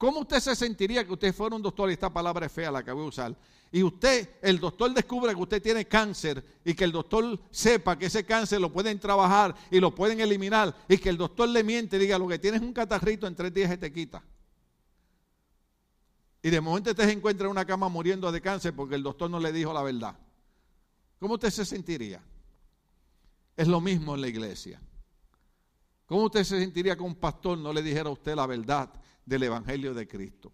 ¿Cómo usted se sentiría que usted fuera un doctor, y esta palabra es fea la que voy a usar, y usted, el doctor descubre que usted tiene cáncer y que el doctor sepa que ese cáncer lo pueden trabajar y lo pueden eliminar y que el doctor le miente y diga lo que tienes es un catarrito en tres días se te quita? Y de momento usted se encuentra en una cama muriendo de cáncer porque el doctor no le dijo la verdad. ¿Cómo usted se sentiría? Es lo mismo en la iglesia. ¿Cómo usted se sentiría que un pastor no le dijera a usted la verdad del Evangelio de Cristo.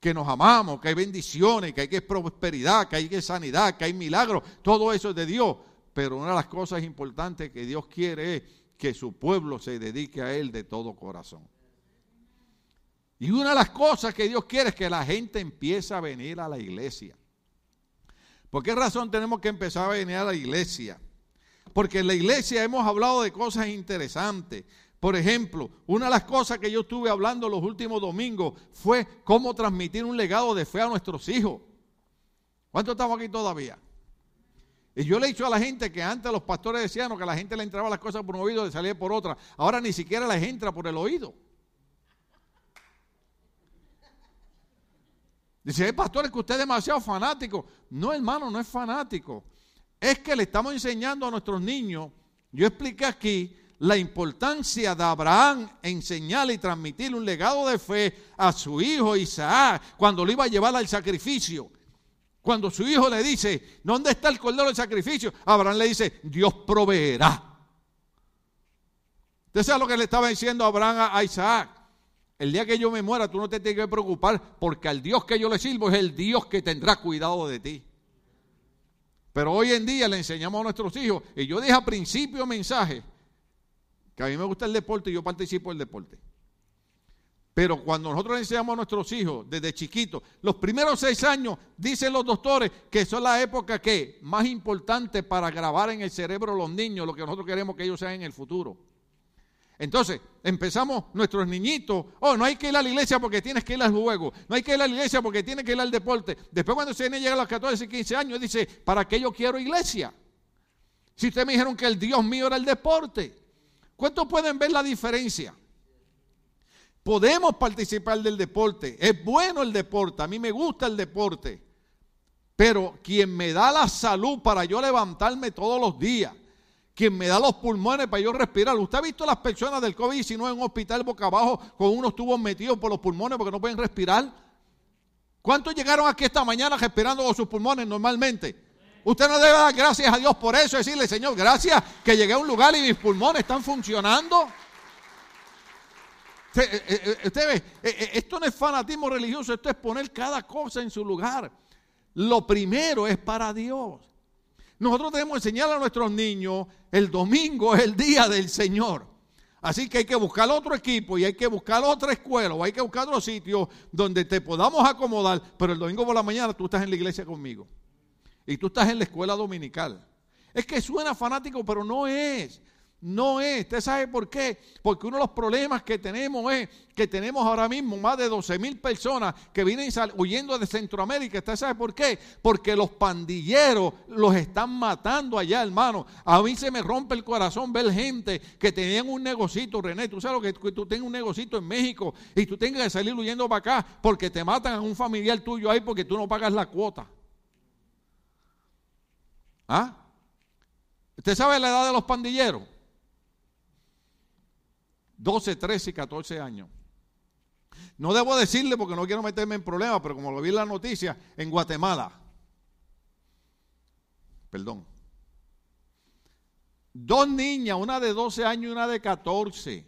Que nos amamos, que hay bendiciones, que hay que prosperidad, que hay que sanidad, que hay milagros, todo eso es de Dios. Pero una de las cosas importantes que Dios quiere es que su pueblo se dedique a Él de todo corazón. Y una de las cosas que Dios quiere es que la gente empiece a venir a la iglesia. ¿Por qué razón tenemos que empezar a venir a la iglesia? Porque en la iglesia hemos hablado de cosas interesantes. Por ejemplo, una de las cosas que yo estuve hablando los últimos domingos fue cómo transmitir un legado de fe a nuestros hijos. ¿Cuántos estamos aquí todavía? Y yo le he dicho a la gente que antes los pastores decían que la gente le entraba las cosas por un oído y salía por otra. Ahora ni siquiera les entra por el oído. Dice, hay pastores que usted es demasiado fanático. No, hermano, no es fanático. Es que le estamos enseñando a nuestros niños. Yo expliqué aquí la importancia de Abraham enseñar y transmitir un legado de fe a su hijo Isaac cuando lo iba a llevar al sacrificio. Cuando su hijo le dice, ¿dónde está el cordero del sacrificio? Abraham le dice, Dios proveerá. Usted sabe lo que le estaba diciendo Abraham a Isaac. El día que yo me muera, tú no te tienes que preocupar porque al Dios que yo le sirvo es el Dios que tendrá cuidado de ti. Pero hoy en día le enseñamos a nuestros hijos, y yo dije al principio mensaje, que a mí me gusta el deporte y yo participo en el deporte. Pero cuando nosotros enseñamos a nuestros hijos desde chiquitos, los primeros seis años, dicen los doctores, que son la época que más importante para grabar en el cerebro los niños lo que nosotros queremos que ellos sean en el futuro. Entonces, empezamos nuestros niñitos, oh, no hay que ir a la iglesia porque tienes que ir al juego, no hay que ir a la iglesia porque tienes que ir al deporte. Después cuando se llega a los 14 y 15 años, dice, ¿para qué yo quiero iglesia? Si ustedes me dijeron que el Dios mío era el deporte. ¿Cuántos pueden ver la diferencia? Podemos participar del deporte. Es bueno el deporte. A mí me gusta el deporte. Pero quien me da la salud para yo levantarme todos los días, quien me da los pulmones para yo respirar. ¿Usted ha visto las personas del COVID-19 en un hospital boca abajo con unos tubos metidos por los pulmones porque no pueden respirar? ¿Cuántos llegaron aquí esta mañana respirando con sus pulmones normalmente? Usted no debe dar gracias a Dios por eso, decirle, Señor, gracias que llegué a un lugar y mis pulmones están funcionando. Usted, eh, eh, ve, eh, esto no es fanatismo religioso, esto es poner cada cosa en su lugar. Lo primero es para Dios. Nosotros debemos enseñar a nuestros niños, el domingo es el día del Señor. Así que hay que buscar otro equipo y hay que buscar otra escuela o hay que buscar otro sitio donde te podamos acomodar, pero el domingo por la mañana tú estás en la iglesia conmigo y tú estás en la escuela dominical. Es que suena fanático, pero no es. No es. ¿Usted sabe por qué? Porque uno de los problemas que tenemos es que tenemos ahora mismo más de 12 mil personas que vienen huyendo de Centroamérica. ¿Usted sabe por qué? Porque los pandilleros los están matando allá, hermano. A mí se me rompe el corazón ver gente que tenían un negocito, René. Tú sabes lo que, tú tengas un negocito en México y tú tengas que salir huyendo para acá porque te matan a un familiar tuyo ahí porque tú no pagas la cuota. ¿Ah? ¿Usted sabe la edad de los pandilleros? 12, 13 y 14 años. No debo decirle porque no quiero meterme en problemas, pero como lo vi en la noticia, en Guatemala, perdón, dos niñas, una de 12 años y una de 14.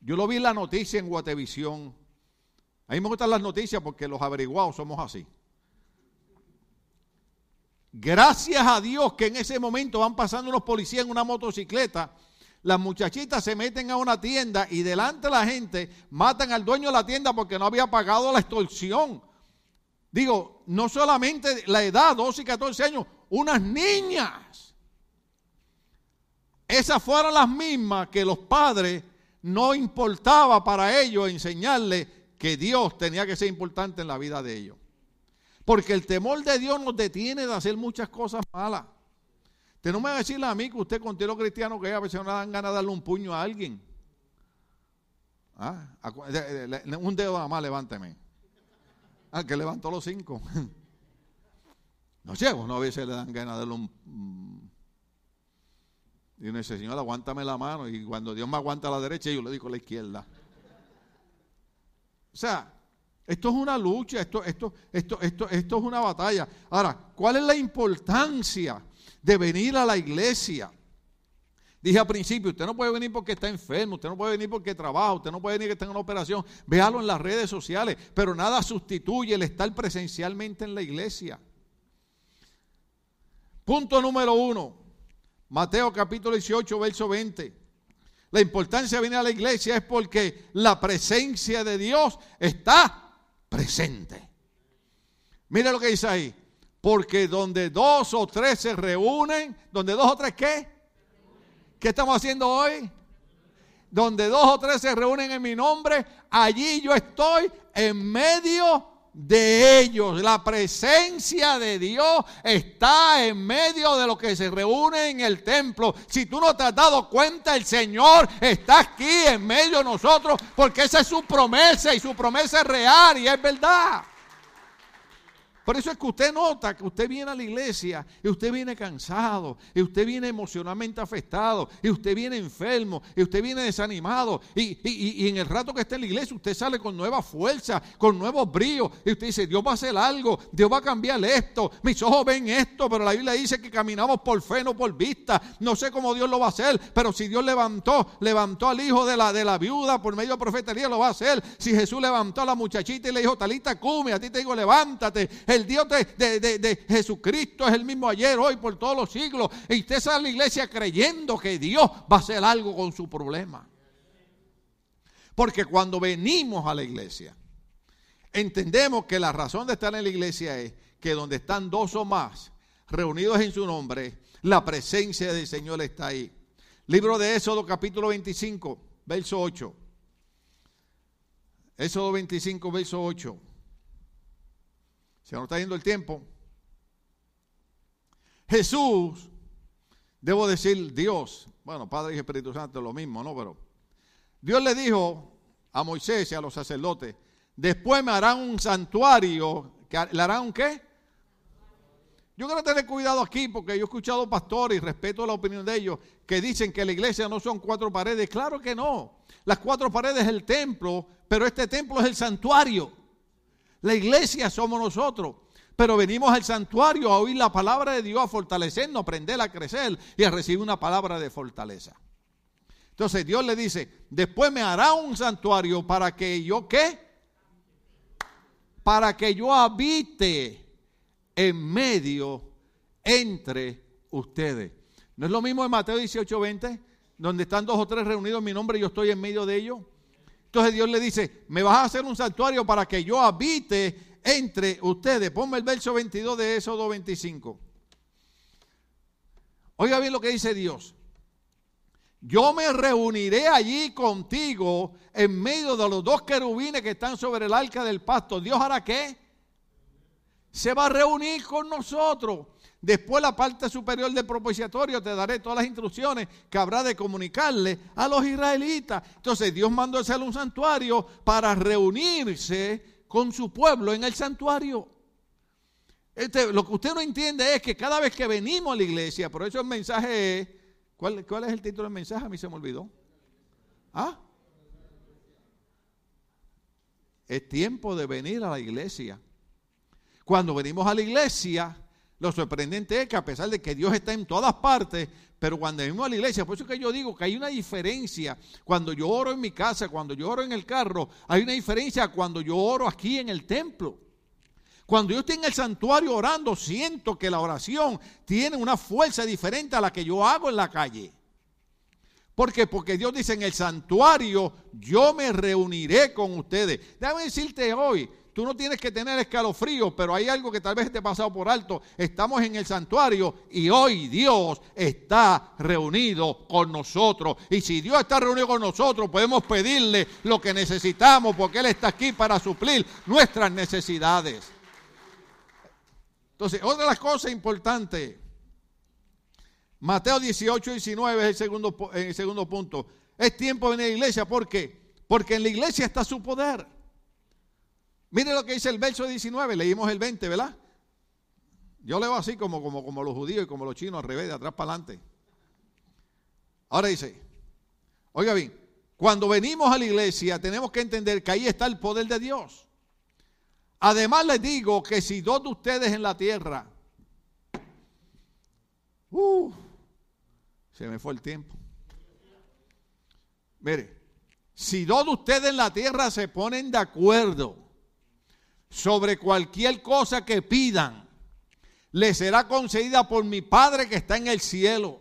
Yo lo vi en la noticia en Guatevisión. A mí me gustan las noticias porque los averiguados somos así. Gracias a Dios que en ese momento van pasando unos policías en una motocicleta las muchachitas se meten a una tienda y delante de la gente matan al dueño de la tienda porque no había pagado la extorsión. Digo, no solamente la edad, 12 y 14 años, unas niñas. Esas fueron las mismas que los padres no importaba para ellos enseñarles que Dios tenía que ser importante en la vida de ellos. Porque el temor de Dios nos detiene de hacer muchas cosas malas. Usted no me va a decir a mí que usted con los cristiano que a veces no dan ganas de darle un puño a alguien. ¿Ah? Un dedo nada más, levánteme. Ah, que levantó los cinco. No sé, no a veces le dan ganas de darle un... Y uno dice, Señor, aguántame la mano. Y cuando Dios me aguanta a la derecha, yo le digo a la izquierda. O sea, esto es una lucha, esto, esto, esto, esto, esto es una batalla. Ahora, ¿cuál es la importancia de venir a la iglesia. Dije al principio, usted no puede venir porque está enfermo, usted no puede venir porque trabaja, usted no puede venir que tenga una operación. Véalo en las redes sociales, pero nada sustituye el estar presencialmente en la iglesia. Punto número uno, Mateo capítulo 18, verso 20. La importancia de venir a la iglesia es porque la presencia de Dios está presente. Mira lo que dice ahí. Porque donde dos o tres se reúnen, donde dos o tres qué? ¿Qué estamos haciendo hoy? Donde dos o tres se reúnen en mi nombre, allí yo estoy en medio de ellos. La presencia de Dios está en medio de lo que se reúne en el templo. Si tú no te has dado cuenta, el Señor está aquí en medio de nosotros porque esa es su promesa y su promesa es real y es verdad. Por eso es que usted nota que usted viene a la iglesia y usted viene cansado, y usted viene emocionalmente afectado, y usted viene enfermo, y usted viene desanimado. Y, en el rato que está en la iglesia usted sale con nueva fuerza, con nuevos bríos. Y usted dice, Dios va a hacer algo, Dios va a cambiar esto. Mis ojos ven esto, pero la Biblia dice que caminamos por fe, no por vista. No sé cómo Dios lo va a hacer, pero si Dios levantó, levantó al hijo de la, de la viuda por medio de profetería, lo va a hacer. Si Jesús levantó a la muchachita y le dijo, Talita, come, a ti te digo, levántate el Dios de, Jesucristo es el mismo ayer, hoy, por todos los siglos. Y usted sale a la iglesia creyendo que Dios va a hacer algo con su problema. Porque cuando venimos a la iglesia, entendemos que la razón de estar en la iglesia es que donde están dos o más reunidos en su nombre, la presencia del Señor está ahí. Libro de Éxodo capítulo 25, verso 8. Éxodo 25, verso 8. Se nos está yendo el tiempo. Jesús, debo decir Dios, bueno, Padre y Espíritu Santo lo mismo, ¿no? Pero Dios le dijo a Moisés y a los sacerdotes, después me harán un santuario, ¿le harán un qué? Yo quiero tener cuidado aquí porque yo he escuchado pastores y respeto la opinión de ellos que dicen que la iglesia no son cuatro paredes. Claro que no. Las cuatro paredes es el templo, pero este templo es el santuario. La iglesia somos nosotros. Pero venimos al santuario a oír la palabra de Dios, a fortalecernos, aprender a crecer y a recibir una palabra de fortaleza. Entonces Dios le dice, después me hará un santuario para que yo qué? Para que yo habite en medio entre ustedes. ¿No es lo mismo en Mateo 18, 20? Donde están dos o tres reunidos en mi nombre yo estoy en medio de ellos. Entonces Dios le dice, me vas a hacer un santuario para que yo habite entre ustedes. Ponme el verso 22 de Éxodo 25. Oiga bien lo que dice Dios. yo me reuniré allí contigo en medio de los dos querubines que están sobre el arca del pasto. Dios hará qué? Se va a reunir con nosotros. Después la parte superior del propiciatorio te daré todas las instrucciones que habrá de comunicarle a los israelitas. Entonces Dios mandó hacer un santuario para reunirse con su pueblo en el santuario. Este, lo que usted no entiende es que cada vez que venimos a la iglesia, por eso el mensaje es, ¿cuál, cuál es el título del mensaje? A mí se me olvidó. ¿Ah? Es tiempo de venir a la iglesia. Cuando venimos a la iglesia, lo sorprendente es que a pesar de que Dios está en todas partes, pero cuando venimos a la iglesia, por eso que yo digo que hay una diferencia. Cuando yo oro en mi casa, cuando yo oro en el carro, hay una diferencia cuando yo oro aquí en el templo. Cuando yo estoy en el santuario orando, siento que la oración tiene una fuerza diferente a la que yo hago en la calle. ¿Por qué? Porque Dios dice en el santuario, yo me reuniré con ustedes. Déjame decirte hoy, Tú no tienes que tener escalofrío, pero hay algo que tal vez te ha pasado por alto. Estamos en el santuario y hoy Dios está reunido con nosotros. Y si Dios está reunido con nosotros, podemos pedirle lo que necesitamos porque Él está aquí para suplir nuestras necesidades. Entonces, otra de las cosas importantes, Mateo 18, 19 es el segundo, el segundo punto. Es tiempo a la iglesia. ¿Por qué? Porque en la iglesia está su poder. Mire lo que dice el verso 19, leímos el 20, ¿verdad? Yo leo así como, como, como los judíos y como los chinos, al revés, de atrás para adelante. Ahora dice, oiga bien, cuando venimos a la iglesia tenemos que entender que ahí está el poder de Dios. Además les digo que si dos de ustedes en la tierra, uh, se me fue el tiempo. Mire, si dos de ustedes en la tierra se ponen de acuerdo sobre cualquier cosa que pidan, le será concedida por mi Padre que está en el cielo.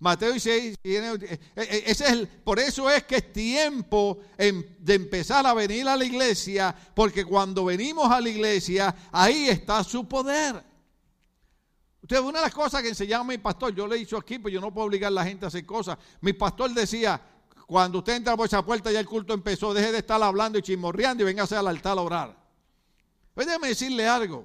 Mateo dice, eh, eh, es por eso es que es tiempo de empezar a venir a la iglesia, porque cuando venimos a la iglesia, ahí está su poder. Usted, una de las cosas que enseñaba mi pastor, yo le he dicho aquí, pues yo no puedo obligar a la gente a hacer cosas. Mi pastor decía, cuando usted entra por esa puerta ya el culto empezó, deje de estar hablando y chismorreando y véngase al altar a orar. Pues déjeme decirle algo.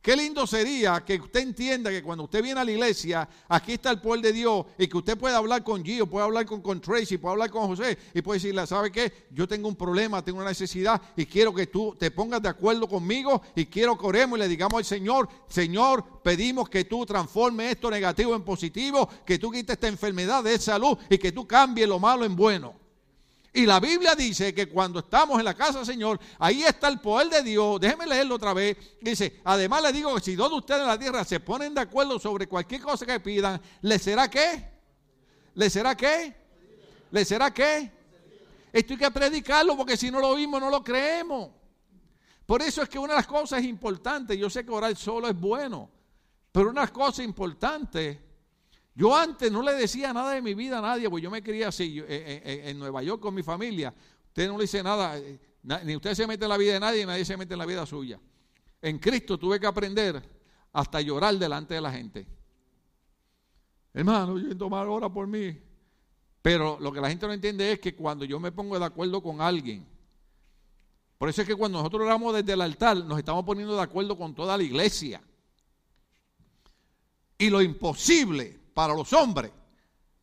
Qué lindo sería que usted entienda que cuando usted viene a la iglesia, aquí está el poder de Dios y que usted pueda hablar con Gio, puede hablar con, con Tracy, puede hablar con José y puede decirle, ¿sabe qué? Yo tengo un problema, tengo una necesidad y quiero que tú te pongas de acuerdo conmigo y quiero que oremos y le digamos al Señor, Señor, pedimos que tú transformes esto negativo en positivo, que tú quites esta enfermedad de salud y que tú cambies lo malo en bueno. Y la Biblia dice que cuando estamos en la casa del Señor, ahí está el poder de Dios. Déjeme leerlo otra vez. Dice, además le digo que si dos de ustedes en la tierra se ponen de acuerdo sobre cualquier cosa que pidan, ¿le será qué? ¿Le será qué? ¿Le será qué? Esto hay que predicarlo porque si no lo oímos no lo creemos. Por eso es que una de las cosas importantes, yo sé que orar solo es bueno, pero una de las cosas importantes yo antes no le decía nada de mi vida a nadie, porque yo me quería así, eh, eh, eh, en Nueva York con mi familia. Usted no le dice nada, ni usted se mete en la vida de nadie, nadie se mete en la vida suya. En Cristo tuve que aprender hasta llorar delante de la gente. Hermano, yo tomar hora por mí. Pero lo que la gente no entiende es que cuando yo me pongo de acuerdo con alguien, por eso es que cuando nosotros oramos desde el altar, nos estamos poniendo de acuerdo con toda la iglesia. Y lo imposible para los hombres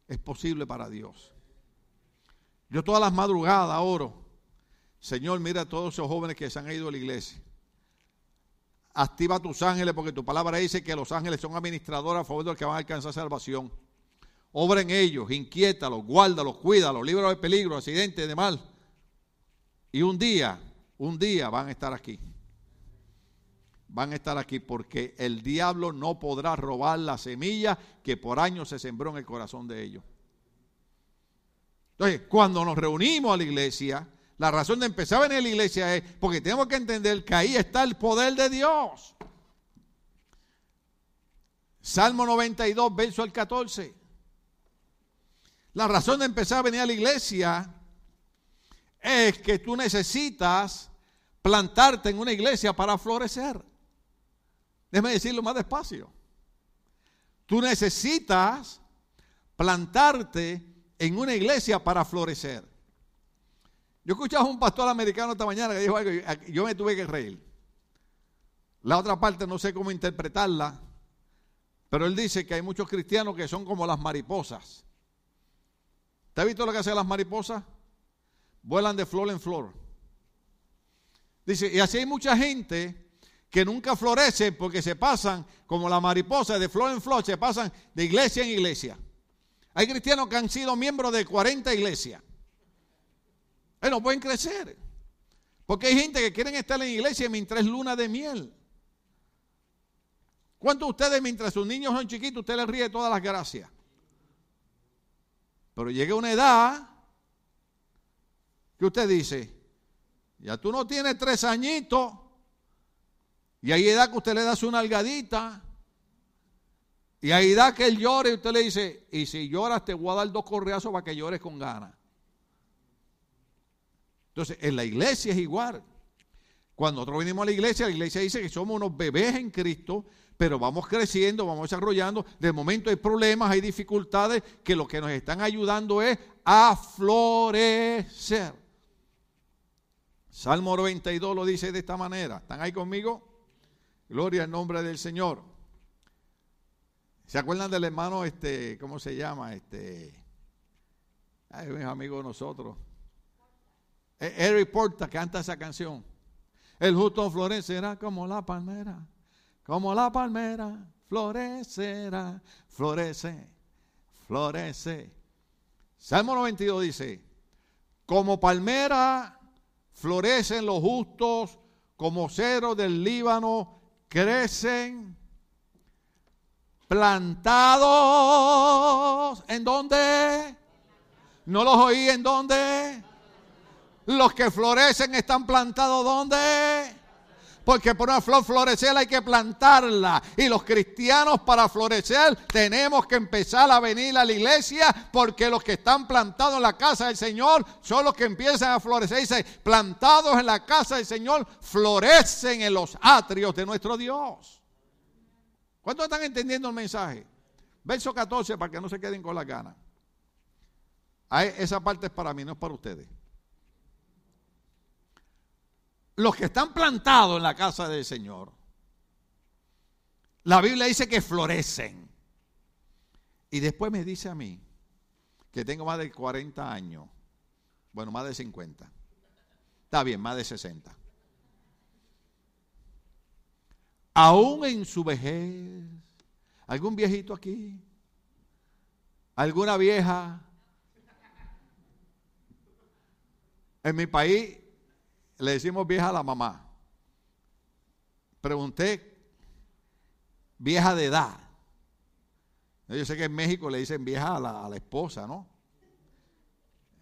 es posible para Dios. Yo todas las madrugadas oro, Señor, mira a todos esos jóvenes que se han ido a la iglesia. Activa tus ángeles porque tu palabra dice que los ángeles son administradores a favor de los que van a alcanzar salvación. Obra en ellos, inquiétalos, guárdalos, cuídalos, líbralos de peligro, accidentes, de mal. Y un día, un día van a estar aquí van a estar aquí porque el diablo no podrá robar la semilla que por años se sembró en el corazón de ellos. Entonces, cuando nos reunimos a la iglesia, la razón de empezar a venir a la iglesia es porque tenemos que entender que ahí está el poder de Dios. Salmo 92, verso al 14. La razón de empezar a venir a la iglesia es que tú necesitas plantarte en una iglesia para florecer. Déjeme decirlo más despacio. Tú necesitas plantarte en una iglesia para florecer. Yo escuchaba a un pastor americano esta mañana que dijo algo yo me tuve que reír. La otra parte no sé cómo interpretarla, pero él dice que hay muchos cristianos que son como las mariposas. ¿Te has visto lo que hacen las mariposas? Vuelan de flor en flor. Dice, y así hay mucha gente que nunca florece porque se pasan como la mariposa de flor en flor, se pasan de iglesia en iglesia. Hay cristianos que han sido miembros de 40 iglesias. Ellos no pueden crecer. Porque hay gente que quieren estar en iglesia mientras es luna de miel. ¿Cuántos de ustedes, mientras sus niños son chiquitos, usted les ríe todas las gracias? Pero llega una edad que usted dice, ya tú no tienes tres añitos, y hay edad que usted le da su nalgadita, y hay edad que él llore y usted le dice, y si lloras te voy a dar dos correazos para que llores con ganas. Entonces, en la iglesia es igual. Cuando nosotros venimos a la iglesia, la iglesia dice que somos unos bebés en Cristo, pero vamos creciendo, vamos desarrollando. De momento hay problemas, hay dificultades que lo que nos están ayudando es a florecer. Salmo 92 lo dice de esta manera. ¿Están ahí conmigo? Gloria al nombre del Señor. ¿Se acuerdan del hermano, este, cómo se llama? Este, es amigo de nosotros. E, Eric Porta canta esa canción. El justo florecerá como la palmera, como la palmera, florecerá, florece, florece. Salmo 92 dice, como palmera florecen los justos, como cero del Líbano crecen plantados. ¿En dónde? ¿No los oí en dónde? Los que florecen están plantados ¿dónde? Porque por una flor florecer hay que plantarla. Y los cristianos para florecer tenemos que empezar a venir a la iglesia porque los que están plantados en la casa del Señor son los que empiezan a florecer. Dice, plantados en la casa del Señor florecen en los atrios de nuestro Dios. ¿Cuántos están entendiendo el mensaje? Verso 14 para que no se queden con la gana. Esa parte es para mí, no es para ustedes los que están plantados en la casa del Señor, la Biblia dice que florecen. Y después me dice a mí, que tengo más de 40 años, bueno, más de 50, está bien, más de 60. Aún en su vejez, algún viejito aquí, alguna vieja. En mi país le decimos vieja a la mamá. Pregunté, vieja de edad. Yo sé que en México le dicen vieja a la, esposa, ¿no?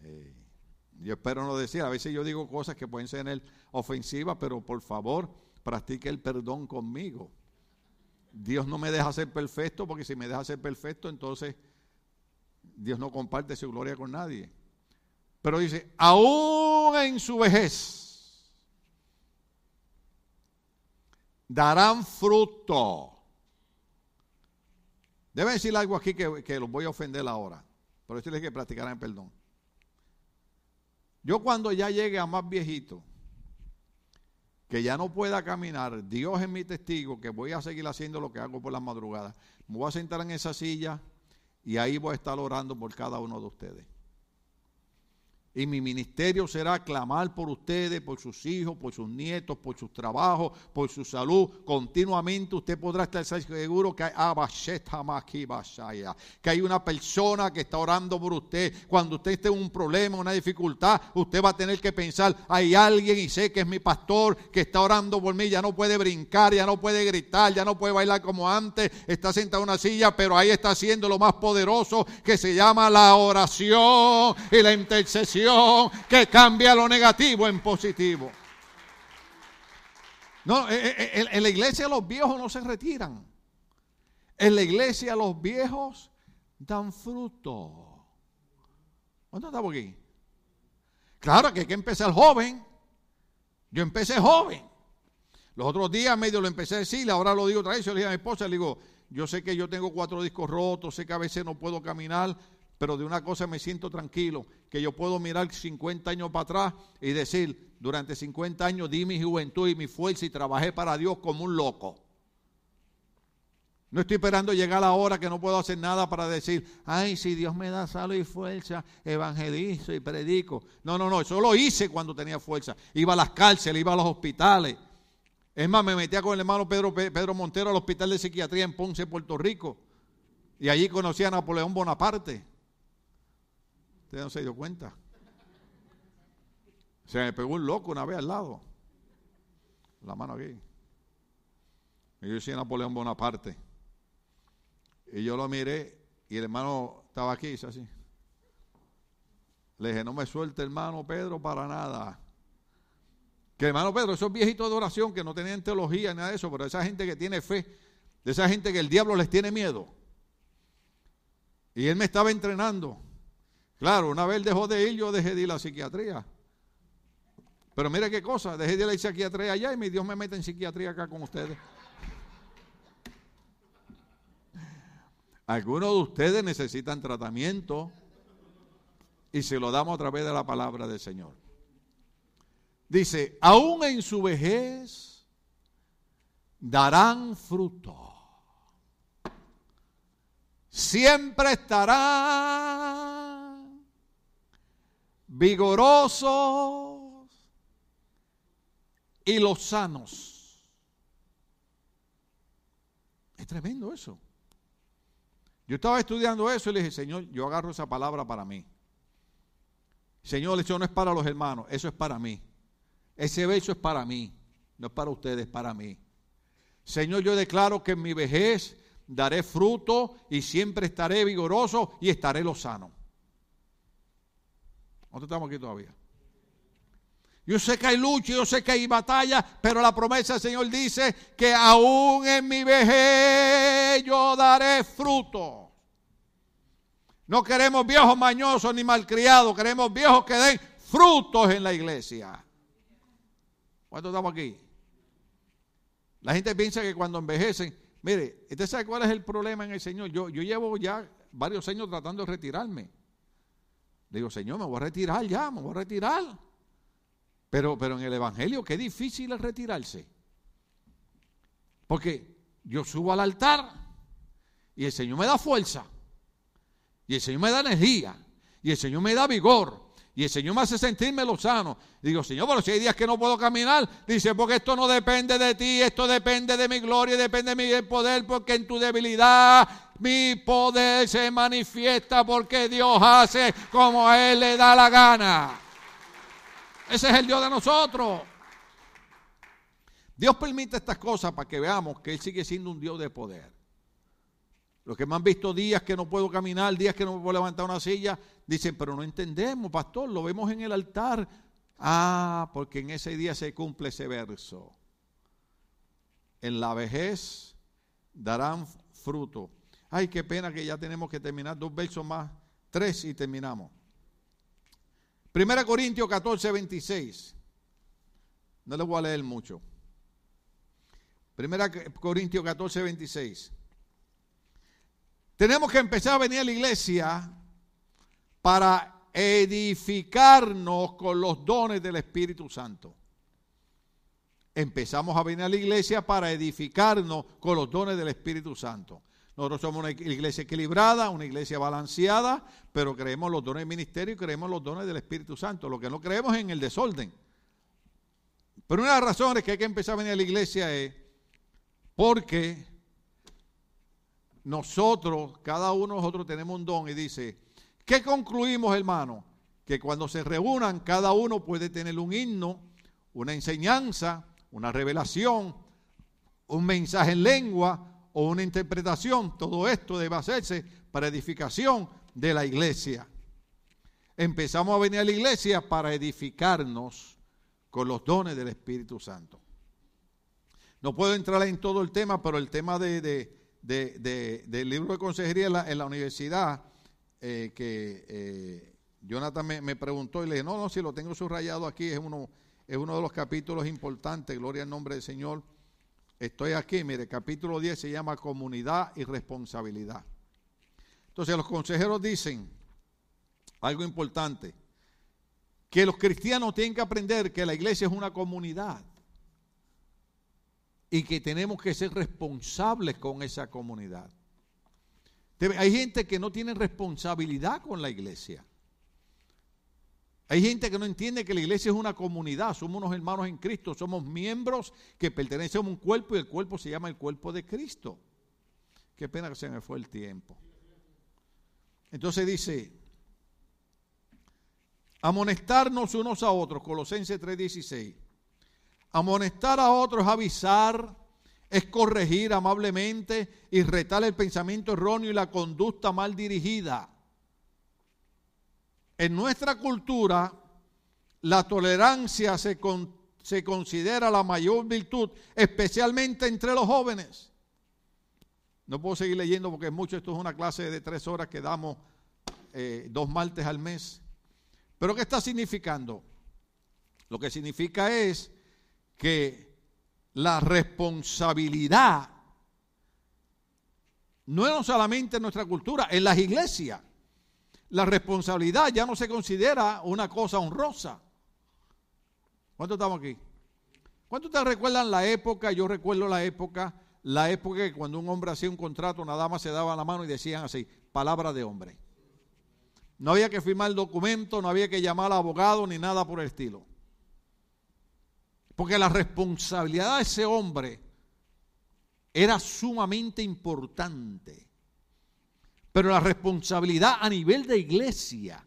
Eh, yo espero no decir, a veces yo digo cosas que pueden ser ofensivas, pero por favor, practique el perdón conmigo. Dios no me deja ser perfecto, porque si me deja ser perfecto, entonces Dios no comparte su gloria con nadie. Pero dice, aún en su vejez, darán fruto. Debe decir algo aquí que, que los voy a ofender ahora. Pero eso les que practicarán perdón. Yo cuando ya llegue a más viejito, que ya no pueda caminar, Dios es mi testigo que voy a seguir haciendo lo que hago por las madrugadas. Me voy a sentar en esa silla y ahí voy a estar orando por cada uno de ustedes. Y mi ministerio será clamar por ustedes, por sus hijos, por sus nietos, por sus trabajos, por su salud. Continuamente usted podrá estar seguro que hay, que hay una persona que está orando por usted. Cuando usted esté en un problema, una dificultad, usted va a tener que pensar, hay alguien y sé que es mi pastor que está orando por mí. Ya no puede brincar, ya no puede gritar, ya no puede bailar como antes. Está sentado en una silla, pero ahí está haciendo lo más poderoso que se llama la oración y la intercesión que cambia lo negativo en positivo. No, eh, eh, eh, en la iglesia los viejos no se retiran. En la iglesia los viejos dan fruto. ¿Cuánto estamos aquí? Claro que hay que empezar joven. Yo empecé joven. Los otros días medio lo empecé a decir, ahora lo digo otra vez. Yo le dije a mi esposa, le digo, yo sé que yo tengo cuatro discos rotos, sé que a veces no puedo caminar, pero de una cosa me siento tranquilo, que yo puedo mirar 50 años para atrás y decir, durante 50 años di mi juventud y mi fuerza y trabajé para Dios como un loco. No estoy esperando llegar la hora que no puedo hacer nada para decir, ay, si Dios me da salud y fuerza, evangelizo y predico. No, no, no, eso lo hice cuando tenía fuerza. Iba a las cárceles, iba a los hospitales. Es más, me metía con el hermano Pedro, Pedro Montero al hospital de psiquiatría en Ponce, Puerto Rico. Y allí conocí a Napoleón Bonaparte. Usted no se dio cuenta. Se me pegó un loco una vez al lado. La mano aquí. Y yo decía Napoleón Bonaparte. Y yo lo miré y el hermano estaba aquí, hizo así. Le dije, no me suelte hermano Pedro para nada. Que hermano Pedro, esos viejitos de oración que no tenían teología ni nada de eso, pero esa gente que tiene fe, de esa gente que el diablo les tiene miedo. Y él me estaba entrenando. Claro, una vez dejó de ir, yo dejé de ir a la psiquiatría. Pero mire qué cosa, dejé de ir a la psiquiatría allá y mi Dios me mete en psiquiatría acá con ustedes. Algunos de ustedes necesitan tratamiento y se lo damos a través de la palabra del Señor. Dice, aún en su vejez darán fruto. Siempre estarán vigorosos y los sanos. Es tremendo eso. Yo estaba estudiando eso y le dije, Señor, yo agarro esa palabra para mí. Señor, eso no es para los hermanos, eso es para mí. Ese beso es para mí, no es para ustedes, es para mí. Señor, yo declaro que en mi vejez daré fruto y siempre estaré vigoroso y estaré lo sano. ¿Dónde estamos aquí todavía? Yo sé que hay lucha, yo sé que hay batalla, pero la promesa del Señor dice que aún en mi vejez yo daré fruto. No queremos viejos mañosos ni malcriados, queremos viejos que den frutos en la iglesia. ¿Cuántos estamos aquí? La gente piensa que cuando envejecen, mire, ¿usted sabe cuál es el problema en el Señor? Yo, yo llevo ya varios años tratando de retirarme. Digo, Señor, me voy a retirar ya, me voy a retirar. Pero, pero en el Evangelio, qué difícil es retirarse. Porque yo subo al altar y el Señor me da fuerza. Y el Señor me da energía. Y el Señor me da vigor. Y el Señor me hace sentirme lo sano. Digo, Señor, pero si hay días que no puedo caminar, dice, porque esto no depende de ti, esto depende de mi gloria, depende de mi poder, porque en tu debilidad mi poder se manifiesta, porque Dios hace como a Él le da la gana. Ese es el Dios de nosotros. Dios permite estas cosas para que veamos que Él sigue siendo un Dios de poder. Los que me han visto días que no puedo caminar, días que no puedo levantar una silla, dicen, pero no entendemos, pastor, lo vemos en el altar. Ah, porque en ese día se cumple ese verso. En la vejez darán fruto. Ay, qué pena que ya tenemos que terminar dos versos más, tres y terminamos. Primera Corintios 14, 26. No les voy a leer mucho. Primera Corintios 14, 26. Tenemos que empezar a venir a la iglesia para edificarnos con los dones del Espíritu Santo. Empezamos a venir a la iglesia para edificarnos con los dones del Espíritu Santo. Nosotros somos una iglesia equilibrada, una iglesia balanceada, pero creemos los dones del ministerio y creemos los dones del Espíritu Santo. Lo que no creemos es en el desorden. Pero una de las razones que hay que empezar a venir a la iglesia es porque nosotros, cada uno de nosotros tenemos un don y dice, ¿qué concluimos hermano? Que cuando se reúnan, cada uno puede tener un himno, una enseñanza, una revelación, un mensaje en lengua o una interpretación. Todo esto debe hacerse para edificación de la iglesia. Empezamos a venir a la iglesia para edificarnos con los dones del Espíritu Santo. No puedo entrar en todo el tema, pero el tema de, del libro de consejería en la, universidad, eh, que eh, Jonathan me, preguntó y le dije, no, no, si lo tengo subrayado aquí, es uno, es uno de los capítulos importantes, gloria al nombre del Señor. Estoy aquí, mire, capítulo 10 se llama comunidad y responsabilidad. Entonces los consejeros dicen, algo importante, que los cristianos tienen que aprender que la iglesia es una comunidad y que tenemos que ser responsables con esa comunidad. Hay gente que no tiene responsabilidad con la iglesia. Hay gente que no entiende que la iglesia es una comunidad, somos unos hermanos en Cristo, somos miembros que pertenecen a un cuerpo y el cuerpo se llama el cuerpo de Cristo. Qué pena que se me fue el tiempo. Entonces dice, amonestarnos unos a otros, Colosenses 3:16. Amonestar a otros, avisar, es corregir amablemente y retar el pensamiento erróneo y la conducta mal dirigida. En nuestra cultura, la tolerancia se, considera la mayor virtud, especialmente entre los jóvenes. No puedo seguir leyendo porque mucho, esto es una clase de tres horas que damos eh, dos martes al mes. Pero ¿qué está significando? Lo que significa es que la responsabilidad no es solamente en nuestra cultura, en las iglesias la responsabilidad ya no se considera una cosa honrosa. ¿Cuántos estamos aquí? ¿Cuántos te recuerdan la época? Yo recuerdo la época, la época que cuando un hombre hacía un contrato, una dama se daba la mano y decían así, palabra de hombre. No había que firmar el documento, no había que llamar al abogado ni nada por el estilo. Porque la responsabilidad de ese hombre era sumamente importante. Pero la responsabilidad a nivel de iglesia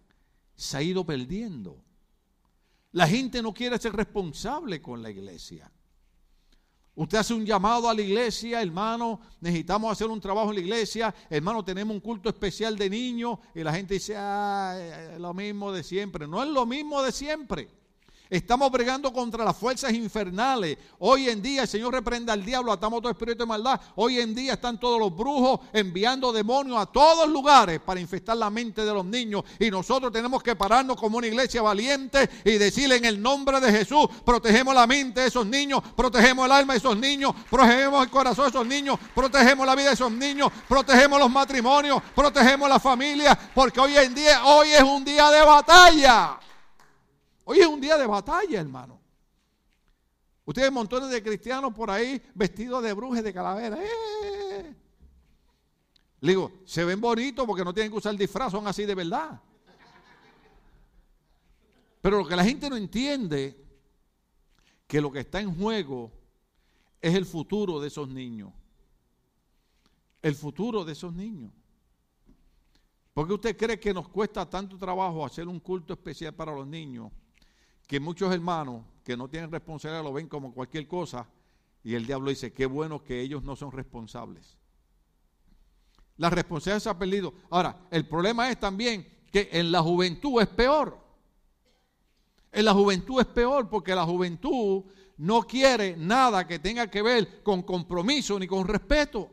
se ha ido perdiendo. La gente no quiere ser responsable con la iglesia. Usted hace un llamado a la iglesia, hermano, necesitamos hacer un trabajo en la iglesia, hermano, tenemos un culto especial de niños y la gente dice, ah, es lo mismo de siempre. No es lo mismo de siempre. Estamos bregando contra las fuerzas infernales. Hoy en día el Señor reprenda al diablo, atamos todo espíritu de maldad. Hoy en día están todos los brujos enviando demonios a todos lugares para infestar la mente de los niños. Y nosotros tenemos que pararnos como una iglesia valiente y decirle en el nombre de Jesús, protegemos la mente de esos niños, protegemos el alma de esos niños, protegemos el corazón de esos niños, protegemos la vida de esos niños, protegemos los matrimonios, protegemos la familia, porque hoy en día, hoy es un día de batalla. Hoy es un día de batalla, hermano. Ustedes montones de cristianos por ahí vestidos de brujas, de calavera. ¡Eh! Le digo, se ven bonitos porque no tienen que usar disfraz, son así de verdad. Pero lo que la gente no entiende, que lo que está en juego es el futuro de esos niños. El futuro de esos niños. ¿Por qué usted cree que nos cuesta tanto trabajo hacer un culto especial para los niños? Que muchos hermanos que no tienen responsabilidad lo ven como cualquier cosa y el diablo dice, qué bueno que ellos no son responsables. La responsabilidad se ha perdido. Ahora, el problema es también que en la juventud es peor. En la juventud es peor porque la juventud no quiere nada que tenga que ver con compromiso ni con respeto.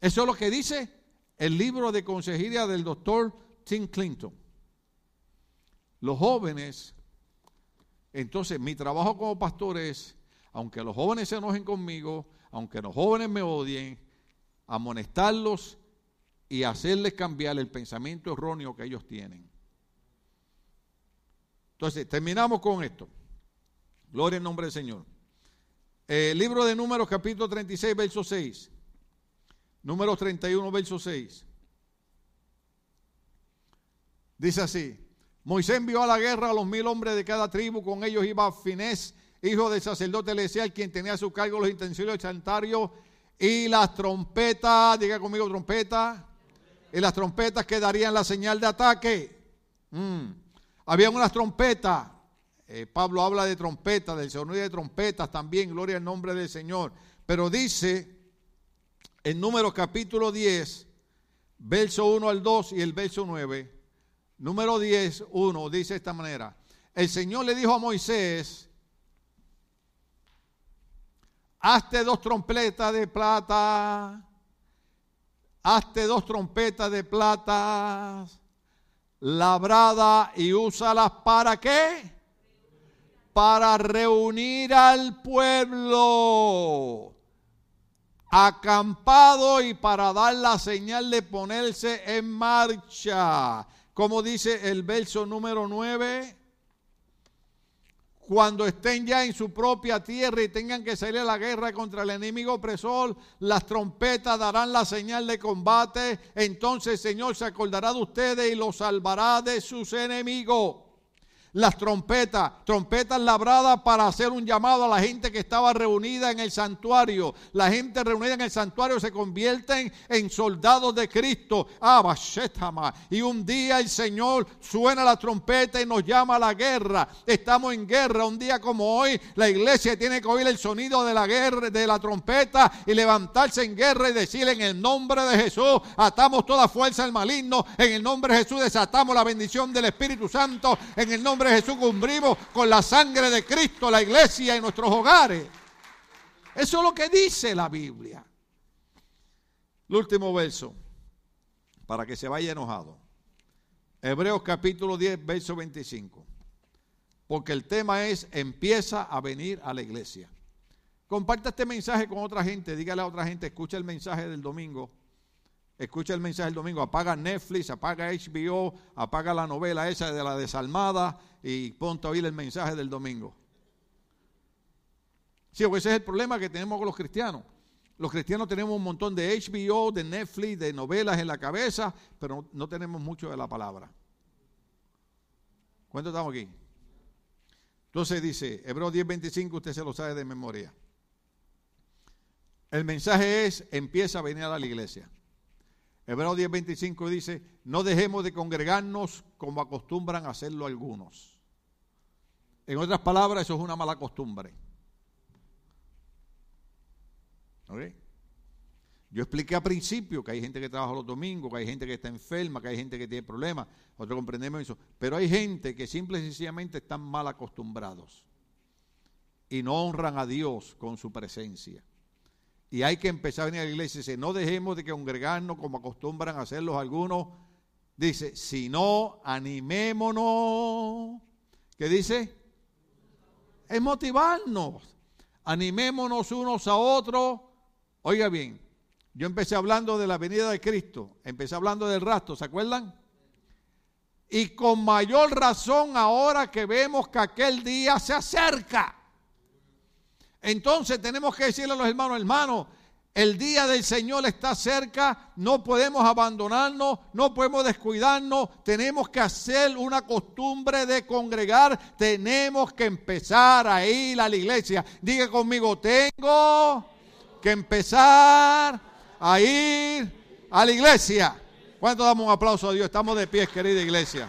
Eso es lo que dice el libro de consejería del doctor Tim Clinton los jóvenes, entonces mi trabajo como pastor es, aunque los jóvenes se enojen conmigo, aunque los jóvenes me odien, amonestarlos y hacerles cambiar el pensamiento erróneo que ellos tienen. Entonces, terminamos con esto. Gloria en nombre del Señor. El libro de Números, capítulo 36, verso 6. Números 31, verso 6. Dice así. Moisés envió a la guerra a los mil hombres de cada tribu, con ellos iba Finés, hijo del sacerdote Eliezer, quien tenía a su cargo los del santuario y las trompetas, diga conmigo trompeta, y las trompetas que darían la señal de ataque. Mm. Había unas trompetas, eh, Pablo habla de trompetas, del sonido de trompetas también, gloria al nombre del Señor. Pero dice en número capítulo 10, verso 1 al 2 y el verso 9, Número 10, 1 dice de esta manera. El Señor le dijo a Moisés, hazte dos trompetas de plata, hazte dos trompetas de plata labrada y úsalas para qué? Para reunir al pueblo acampado y para dar la señal de ponerse en marcha como dice el verso número 9, cuando estén ya en su propia tierra y tengan que salir a la guerra contra el enemigo opresor, las trompetas darán la señal de combate, entonces el Señor se acordará de ustedes y los salvará de sus enemigos las trompetas, trompetas labradas para hacer un llamado a la gente que estaba reunida en el santuario. La gente reunida en el santuario se convierten en soldados de Cristo. Y un día el Señor suena la trompeta y nos llama a la guerra. Estamos en guerra. Un día como hoy, la iglesia tiene que oír el sonido de la guerra, de la trompeta y levantarse en guerra y decir en el nombre de Jesús, atamos toda fuerza al maligno. En el nombre de Jesús desatamos la bendición del Espíritu Santo. En el nombre Jesús cumplimos con la sangre de Cristo, la iglesia y nuestros hogares. Eso es lo que dice la Biblia. El último verso, para que se vaya enojado. Hebreos capítulo 10, verso 25. Porque el tema es, empieza a venir a la iglesia. Comparta este mensaje con otra gente, dígale a otra gente, escucha el mensaje del domingo Escucha el mensaje del domingo, apaga Netflix, apaga HBO, apaga la novela esa de la desalmada y ponte a oír el mensaje del domingo. Sí, ese es el problema que tenemos con los cristianos. Los cristianos tenemos un montón de HBO, de Netflix, de novelas en la cabeza, pero no tenemos mucho de la palabra. ¿Cuánto estamos aquí? Entonces dice, Hebreos 10:25, usted se lo sabe de memoria. El mensaje es, empieza a venir a la iglesia. Hebreos 10:25 dice, no dejemos de congregarnos como acostumbran hacerlo algunos. En otras palabras, eso es una mala costumbre. Yo expliqué al principio que hay gente que trabaja los domingos, que hay gente que está enferma, que hay gente que tiene problemas, nosotros comprendemos eso, pero hay gente que simple y sencillamente están mal acostumbrados y no honran a Dios con su presencia. Y hay que empezar a venir a la iglesia. Dice, no dejemos de congregarnos como acostumbran a hacerlos algunos. Dice, sino animémonos. ¿Qué dice? Es motivarnos. Animémonos unos a otros. Oiga bien, yo empecé hablando de la venida de Cristo. Empecé hablando del rastro, ¿se acuerdan? Y con mayor razón ahora que vemos que aquel día se acerca. Entonces tenemos que decirle a los hermanos, hermanos, el día del Señor está cerca, no podemos abandonarnos, no podemos descuidarnos, tenemos que hacer una costumbre de congregar, tenemos que empezar a ir a la iglesia. Diga conmigo, tengo que empezar a ir a la iglesia. ¿Cuánto damos un aplauso a Dios? Estamos de pie, querida iglesia.